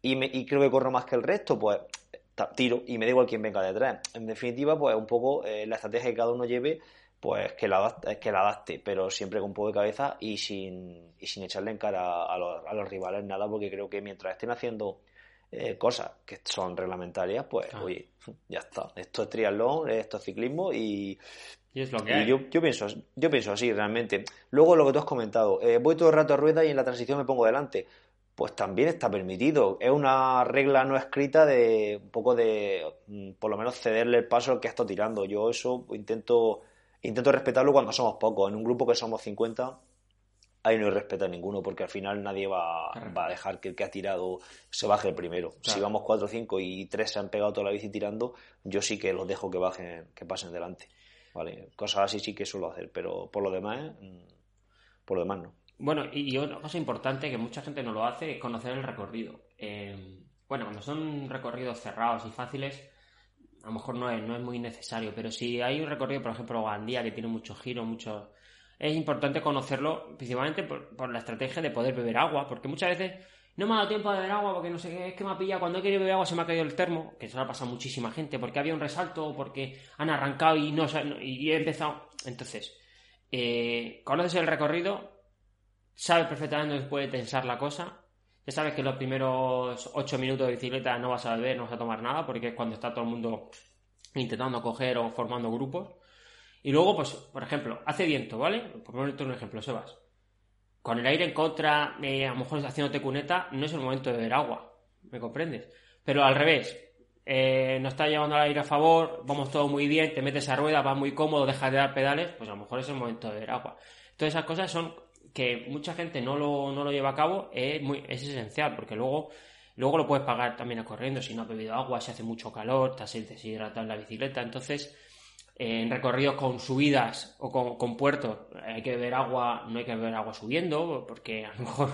y, creo que corro más que el resto, pues tiro y me da igual quién venga detrás. En definitiva, pues un poco eh, la estrategia que cada uno lleve pues que la, adapte, que la adapte, pero siempre con un poco de cabeza y sin, y sin echarle en cara a los, a los rivales nada, porque creo que mientras estén haciendo eh, cosas que son reglamentarias, pues oye, ya está. Esto es triatlón, esto es ciclismo y, es lo que Yo, yo, pienso, yo pienso así realmente. Luego lo que tú has comentado, eh, voy todo el rato a rueda y en la transición me pongo delante. Pues también está permitido. Es una regla no escrita de un poco de, mm, por lo menos, cederle el paso al que está tirando. Yo eso intento intento respetarlo cuando somos pocos. En un grupo que somos 50, ahí no hay respeto a ninguno, porque al final nadie va, va a dejar que el que ha tirado se baje el primero. Si vamos 4 o 5 y 3 se han pegado toda la bici tirando, yo sí que los dejo que bajen, que pasen delante. ¿Vale? Cosas así sí que suelo hacer, pero por lo demás, mm, por lo demás no. Bueno, y otra cosa importante que mucha gente no lo hace es conocer el recorrido. Eh, bueno, cuando son recorridos cerrados y fáciles, a lo mejor no es, no es muy necesario, pero si hay un recorrido, por ejemplo, Gandía, que tiene mucho giro, mucho... Es importante conocerlo, principalmente por, la estrategia de poder beber agua, porque muchas veces no me ha dado tiempo de beber agua porque no sé qué, es que me ha pillado, cuando he querido beber agua se me ha caído el termo, que eso le ha pasado a muchísima gente, porque había un resalto, o porque han arrancado y no y he empezado. Entonces, eh, conoces el recorrido, sabes perfectamente dónde puede tensar la cosa, ya sabes que los primeros 8 minutos de bicicleta no vas a beber, no vas a tomar nada, porque es cuando está todo el mundo intentando coger o formando grupos. Y luego, pues, por ejemplo, hace viento, ¿vale? Por ponerte un ejemplo, Sebas. Con el aire en contra, eh, a lo mejor haciéndote cuneta, no es el momento de beber agua. ¿Me comprendes? Pero al revés, eh, no está llevando el aire a favor, vamos todo muy bien, te metes a rueda, vas muy cómodo, dejas de dar pedales, pues a lo mejor es el momento de beber agua. Todas esas cosas son que mucha gente no lo, no lo lleva a cabo es, muy, es esencial, porque luego, luego lo puedes pagar también corriendo si no has bebido agua, si hace mucho calor, estás deshidratado en la bicicleta. Entonces, en recorridos con subidas o con, con, puertos hay que beber agua, no hay que beber agua subiendo, porque a lo mejor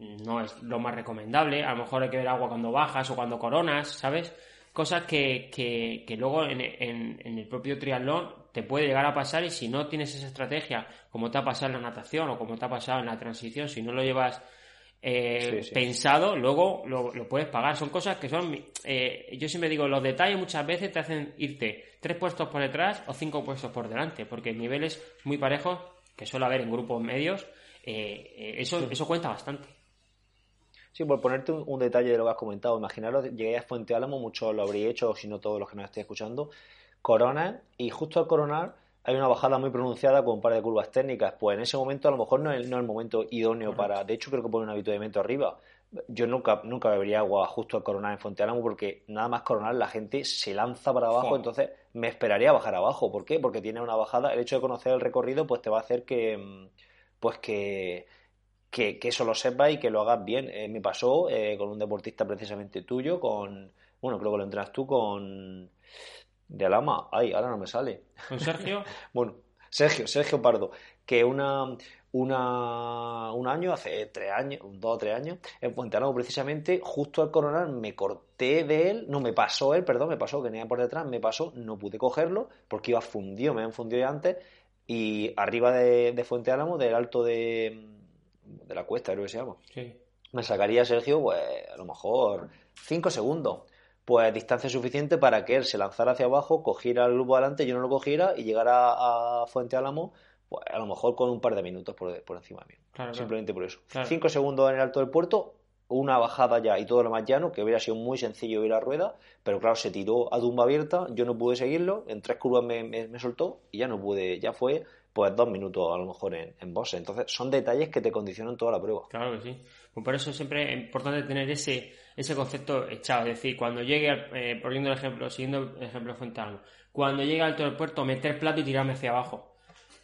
no es lo más recomendable. A lo mejor hay que beber agua cuando bajas o cuando coronas, ¿sabes? Cosas que, que, que luego en, en, en, el propio triatlón te puede llegar a pasar y si no tienes esa estrategia, como te ha pasado en la natación o como te ha pasado en la transición, si no lo llevas eh, pensado, luego lo, puedes pagar. Son cosas que son, eh, yo siempre digo, los detalles muchas veces te hacen irte tres puestos por detrás o cinco puestos por delante, porque niveles muy parejos, que suele haber en grupos medios, eh, eso, eso cuenta bastante. Sí, por ponerte un, detalle de lo que has comentado, imaginaros, llegué a Fuente Álamo, muchos lo habréis hecho, si no todos los que nos estén escuchando, corona y justo al coronar hay una bajada muy pronunciada con un par de curvas técnicas. Pues en ese momento a lo mejor no es, no el momento idóneo para. De hecho, creo que pone un viento arriba. Yo nunca, nunca bebería agua justo al coronar en Fuente Álamo porque nada más coronar la gente se lanza para abajo, entonces me esperaría bajar abajo. ¿Por qué? Porque tiene una bajada. El hecho de conocer el recorrido, pues te va a hacer que. Mm, pues que. Que, eso lo sepas y que lo hagas bien. Eh, me pasó eh, con un deportista precisamente tuyo, con. Bueno, creo que lo entras tú con de Alama, ay, ahora no me sale. ¿Con Sergio? bueno, Sergio, Sergio Pardo, que una, una, un año, hace tres años, dos o tres años, en Puente Álamo precisamente, justo al coronar me corté de él, no me pasó él, perdón, me pasó que venía por detrás, me pasó, no pude cogerlo porque iba fundido, me habían fundido ya antes y arriba de, de Fuente Álamo, del alto de, de la cuesta, creo que se llama. Sí. Me sacaría Sergio, pues a lo mejor 5 segundos. Pues distancia suficiente para que él se lanzara hacia abajo, cogiera el grupo adelante, yo no lo cogiera y llegara a Fuente Álamo, pues a lo mejor con un par de minutos por, por encima mío. Claro, Simplemente por eso. Claro. 5 segundos en el alto del puerto, una bajada ya y todo lo más llano, que hubiera sido muy sencillo ir a rueda, pero claro, se tiró a tumba abierta, yo no pude seguirlo, en tres curvas me, me- me soltó y ya no pude, ya fue pues dos minutos a lo mejor en, en boxe. Entonces son detalles que te condicionan toda la prueba. Claro que sí. Pues por eso siempre es importante tener ese, ese concepto echado. Es decir, cuando llegue, eh, poniendo el ejemplo, siguiendo el ejemplo Álamo, cuando llegue al alto del puerto, meter plato y tirarme hacia abajo.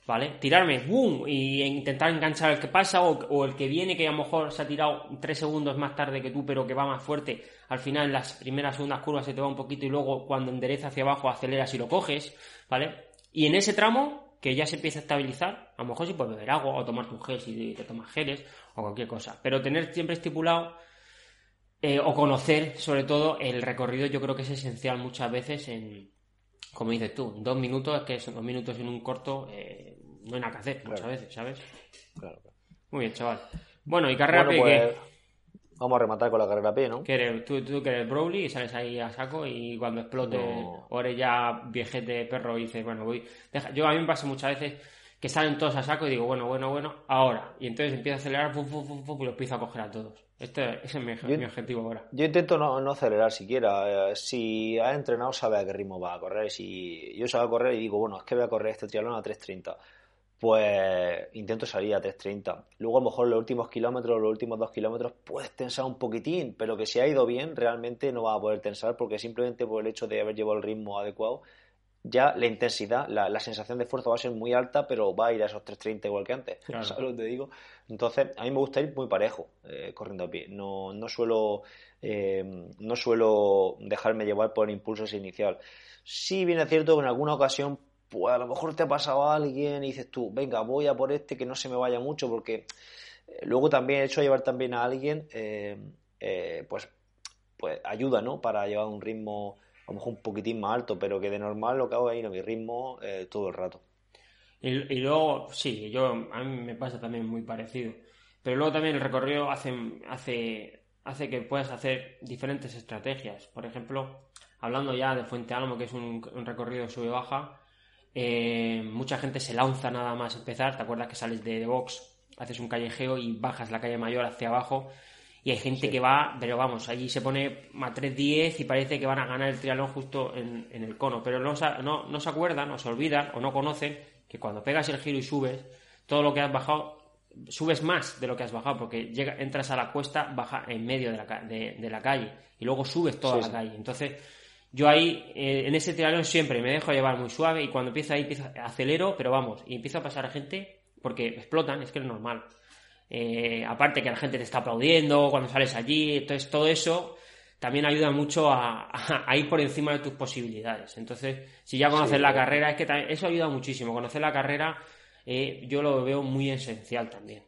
¿Vale? Tirarme, ¡boom! Y intentar enganchar al que pasa o, o el que viene, que a lo mejor se ha tirado tres segundos más tarde que tú, pero que va más fuerte. Al final, en las primeras, segundas curvas se te va un poquito y luego cuando endereza hacia abajo aceleras y lo coges, ¿vale? Y en ese tramo, que ya se empieza a estabilizar, a lo mejor sí puedes beber agua o tomarte un gel si te tomas geles o cualquier cosa. Pero tener siempre estipulado eh, o conocer, sobre todo, el recorrido, yo creo que es esencial muchas veces en, como dices tú, dos minutos, que son dos minutos en un corto, eh, no hay nada que hacer muchas Claro. veces, ¿sabes? Claro, claro. Muy bien, chaval. Bueno, y carrera Bueno, pues vamos a rematar con la carrera P, ¿no? ¿Qué eres? ¿Tú, tú que eres Broly y sales ahí a saco y cuando explote No. o eres ya viejete perro y dices, bueno, voy... Deja- Yo a mí me pasa muchas veces que salen todos a saco y digo, bueno, bueno, bueno, ahora. Y entonces empiezo a acelerar, pum, pum, pum, pum, y los empiezo a coger a todos. Este, ese es mi, Yo- mi objetivo ahora. Yo intento no, no acelerar siquiera. Eh, Si has entrenado, sabes a qué ritmo va a correr. Si yo salgo a correr y digo, bueno, es que voy a correr este triatlón a 3.30, pues intento salir a 3.30. Luego, a lo mejor los últimos kilómetros, los últimos dos kilómetros, puedes tensar un poquitín, pero que si ha ido bien, realmente no vas a poder tensar porque simplemente por el hecho de haber llevado el ritmo adecuado, ya la intensidad, la, la sensación de esfuerzo va a ser muy alta, pero va a ir a esos 3.30 igual que antes. Claro. ¿Sabes lo que te digo? Entonces, a mí me gusta ir muy parejo eh, corriendo a pie. No, no suelo eh, no suelo dejarme llevar por el impulso ese inicial. Sí, bien es cierto que en alguna ocasión, pues a lo mejor te ha pasado a alguien y dices tú, venga, voy a por este que no se me vaya mucho, porque eh, luego también el hecho de llevar también a alguien, eh, eh, pues, pues ayuda, ¿no? Para llevar un ritmo a lo mejor un poquitín más alto, pero que de normal lo que hago es ir a mi ritmo todo el rato. Y, y luego, sí, yo a mí me pasa también muy parecido. Pero luego también el recorrido hace, hace, hace que puedas hacer diferentes estrategias. Por ejemplo, hablando ya de Fuente Álamo, que es un, un recorrido sube-baja, eh, mucha gente se lanza nada más empezar. ¿Te acuerdas que sales de, de box, haces un callejeo y bajas la calle mayor hacia abajo? Y hay gente Sí. que va, pero vamos, allí se pone a 3.10 y parece que van a ganar el triatlón justo en, en el cono. Pero no, no, no se acuerdan, o se olvidan, o no conocen que cuando pegas el giro y subes, todo lo que has bajado, subes más de lo que has bajado, porque llega, entras a la cuesta, baja en medio de la, de, de la calle, y luego subes toda Sí, la sí. calle. Entonces, yo ahí, eh, en ese triatlón siempre me dejo llevar muy suave, y cuando empiezo ahí, empiezo, acelero, pero vamos, y empiezo a pasar a gente, porque explotan, es que es normal. Eh, aparte que la gente te está aplaudiendo cuando sales allí, entonces todo eso también ayuda mucho a, a- a ir por encima de tus posibilidades. Entonces, si ya conoces Sí. la carrera, es que también- eso ayuda muchísimo. Conocer la carrera eh, yo lo veo muy esencial también.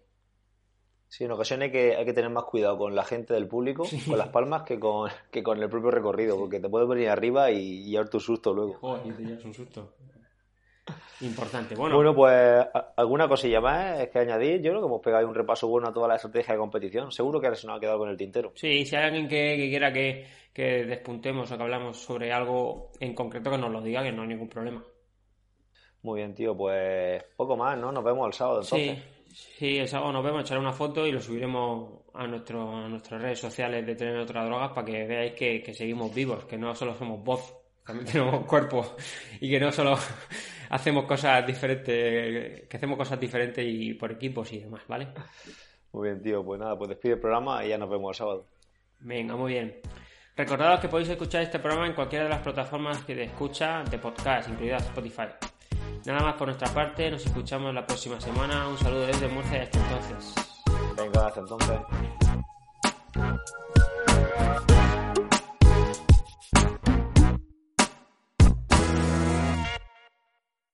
Sí, en ocasiones hay que, hay que tener más cuidado con la gente del público, con las palmas, que con, que con el propio recorrido, porque te puedes venir arriba y, y llevar tu susto luego. Joder, y te llevas un susto. Importante. Bueno, Bueno, pues alguna cosilla más es que añadir. Yo creo que hemos pegado ahí un repaso bueno a toda la estrategia de competición. Seguro que ahora se nos ha quedado con el tintero. sí, si hay alguien que, que quiera que, que despuntemos o que hablamos sobre algo en concreto, que nos lo diga, que no hay ningún problema. Muy bien, tío. Pues poco más, ¿no? Nos vemos el sábado entonces. Sí, sí, el sábado nos vemos, echaré una foto y lo subiremos a, nuestro, a nuestras redes sociales de Tener Otras Drogas para que veáis que, que seguimos vivos, que no solo somos voz, también tenemos cuerpo y que no solo hacemos cosas diferentes, que hacemos cosas diferentes y por equipos y demás, ¿vale? Muy bien, tío. Pues nada, pues despide el programa y ya nos vemos el sábado. Venga, muy bien. Recordados que podéis escuchar este programa en cualquiera de las plataformas que de escucha de podcast, incluida Spotify. Nada más por nuestra parte, nos escuchamos la próxima semana. Un saludo desde Murcia y hasta entonces. Venga, hasta entonces.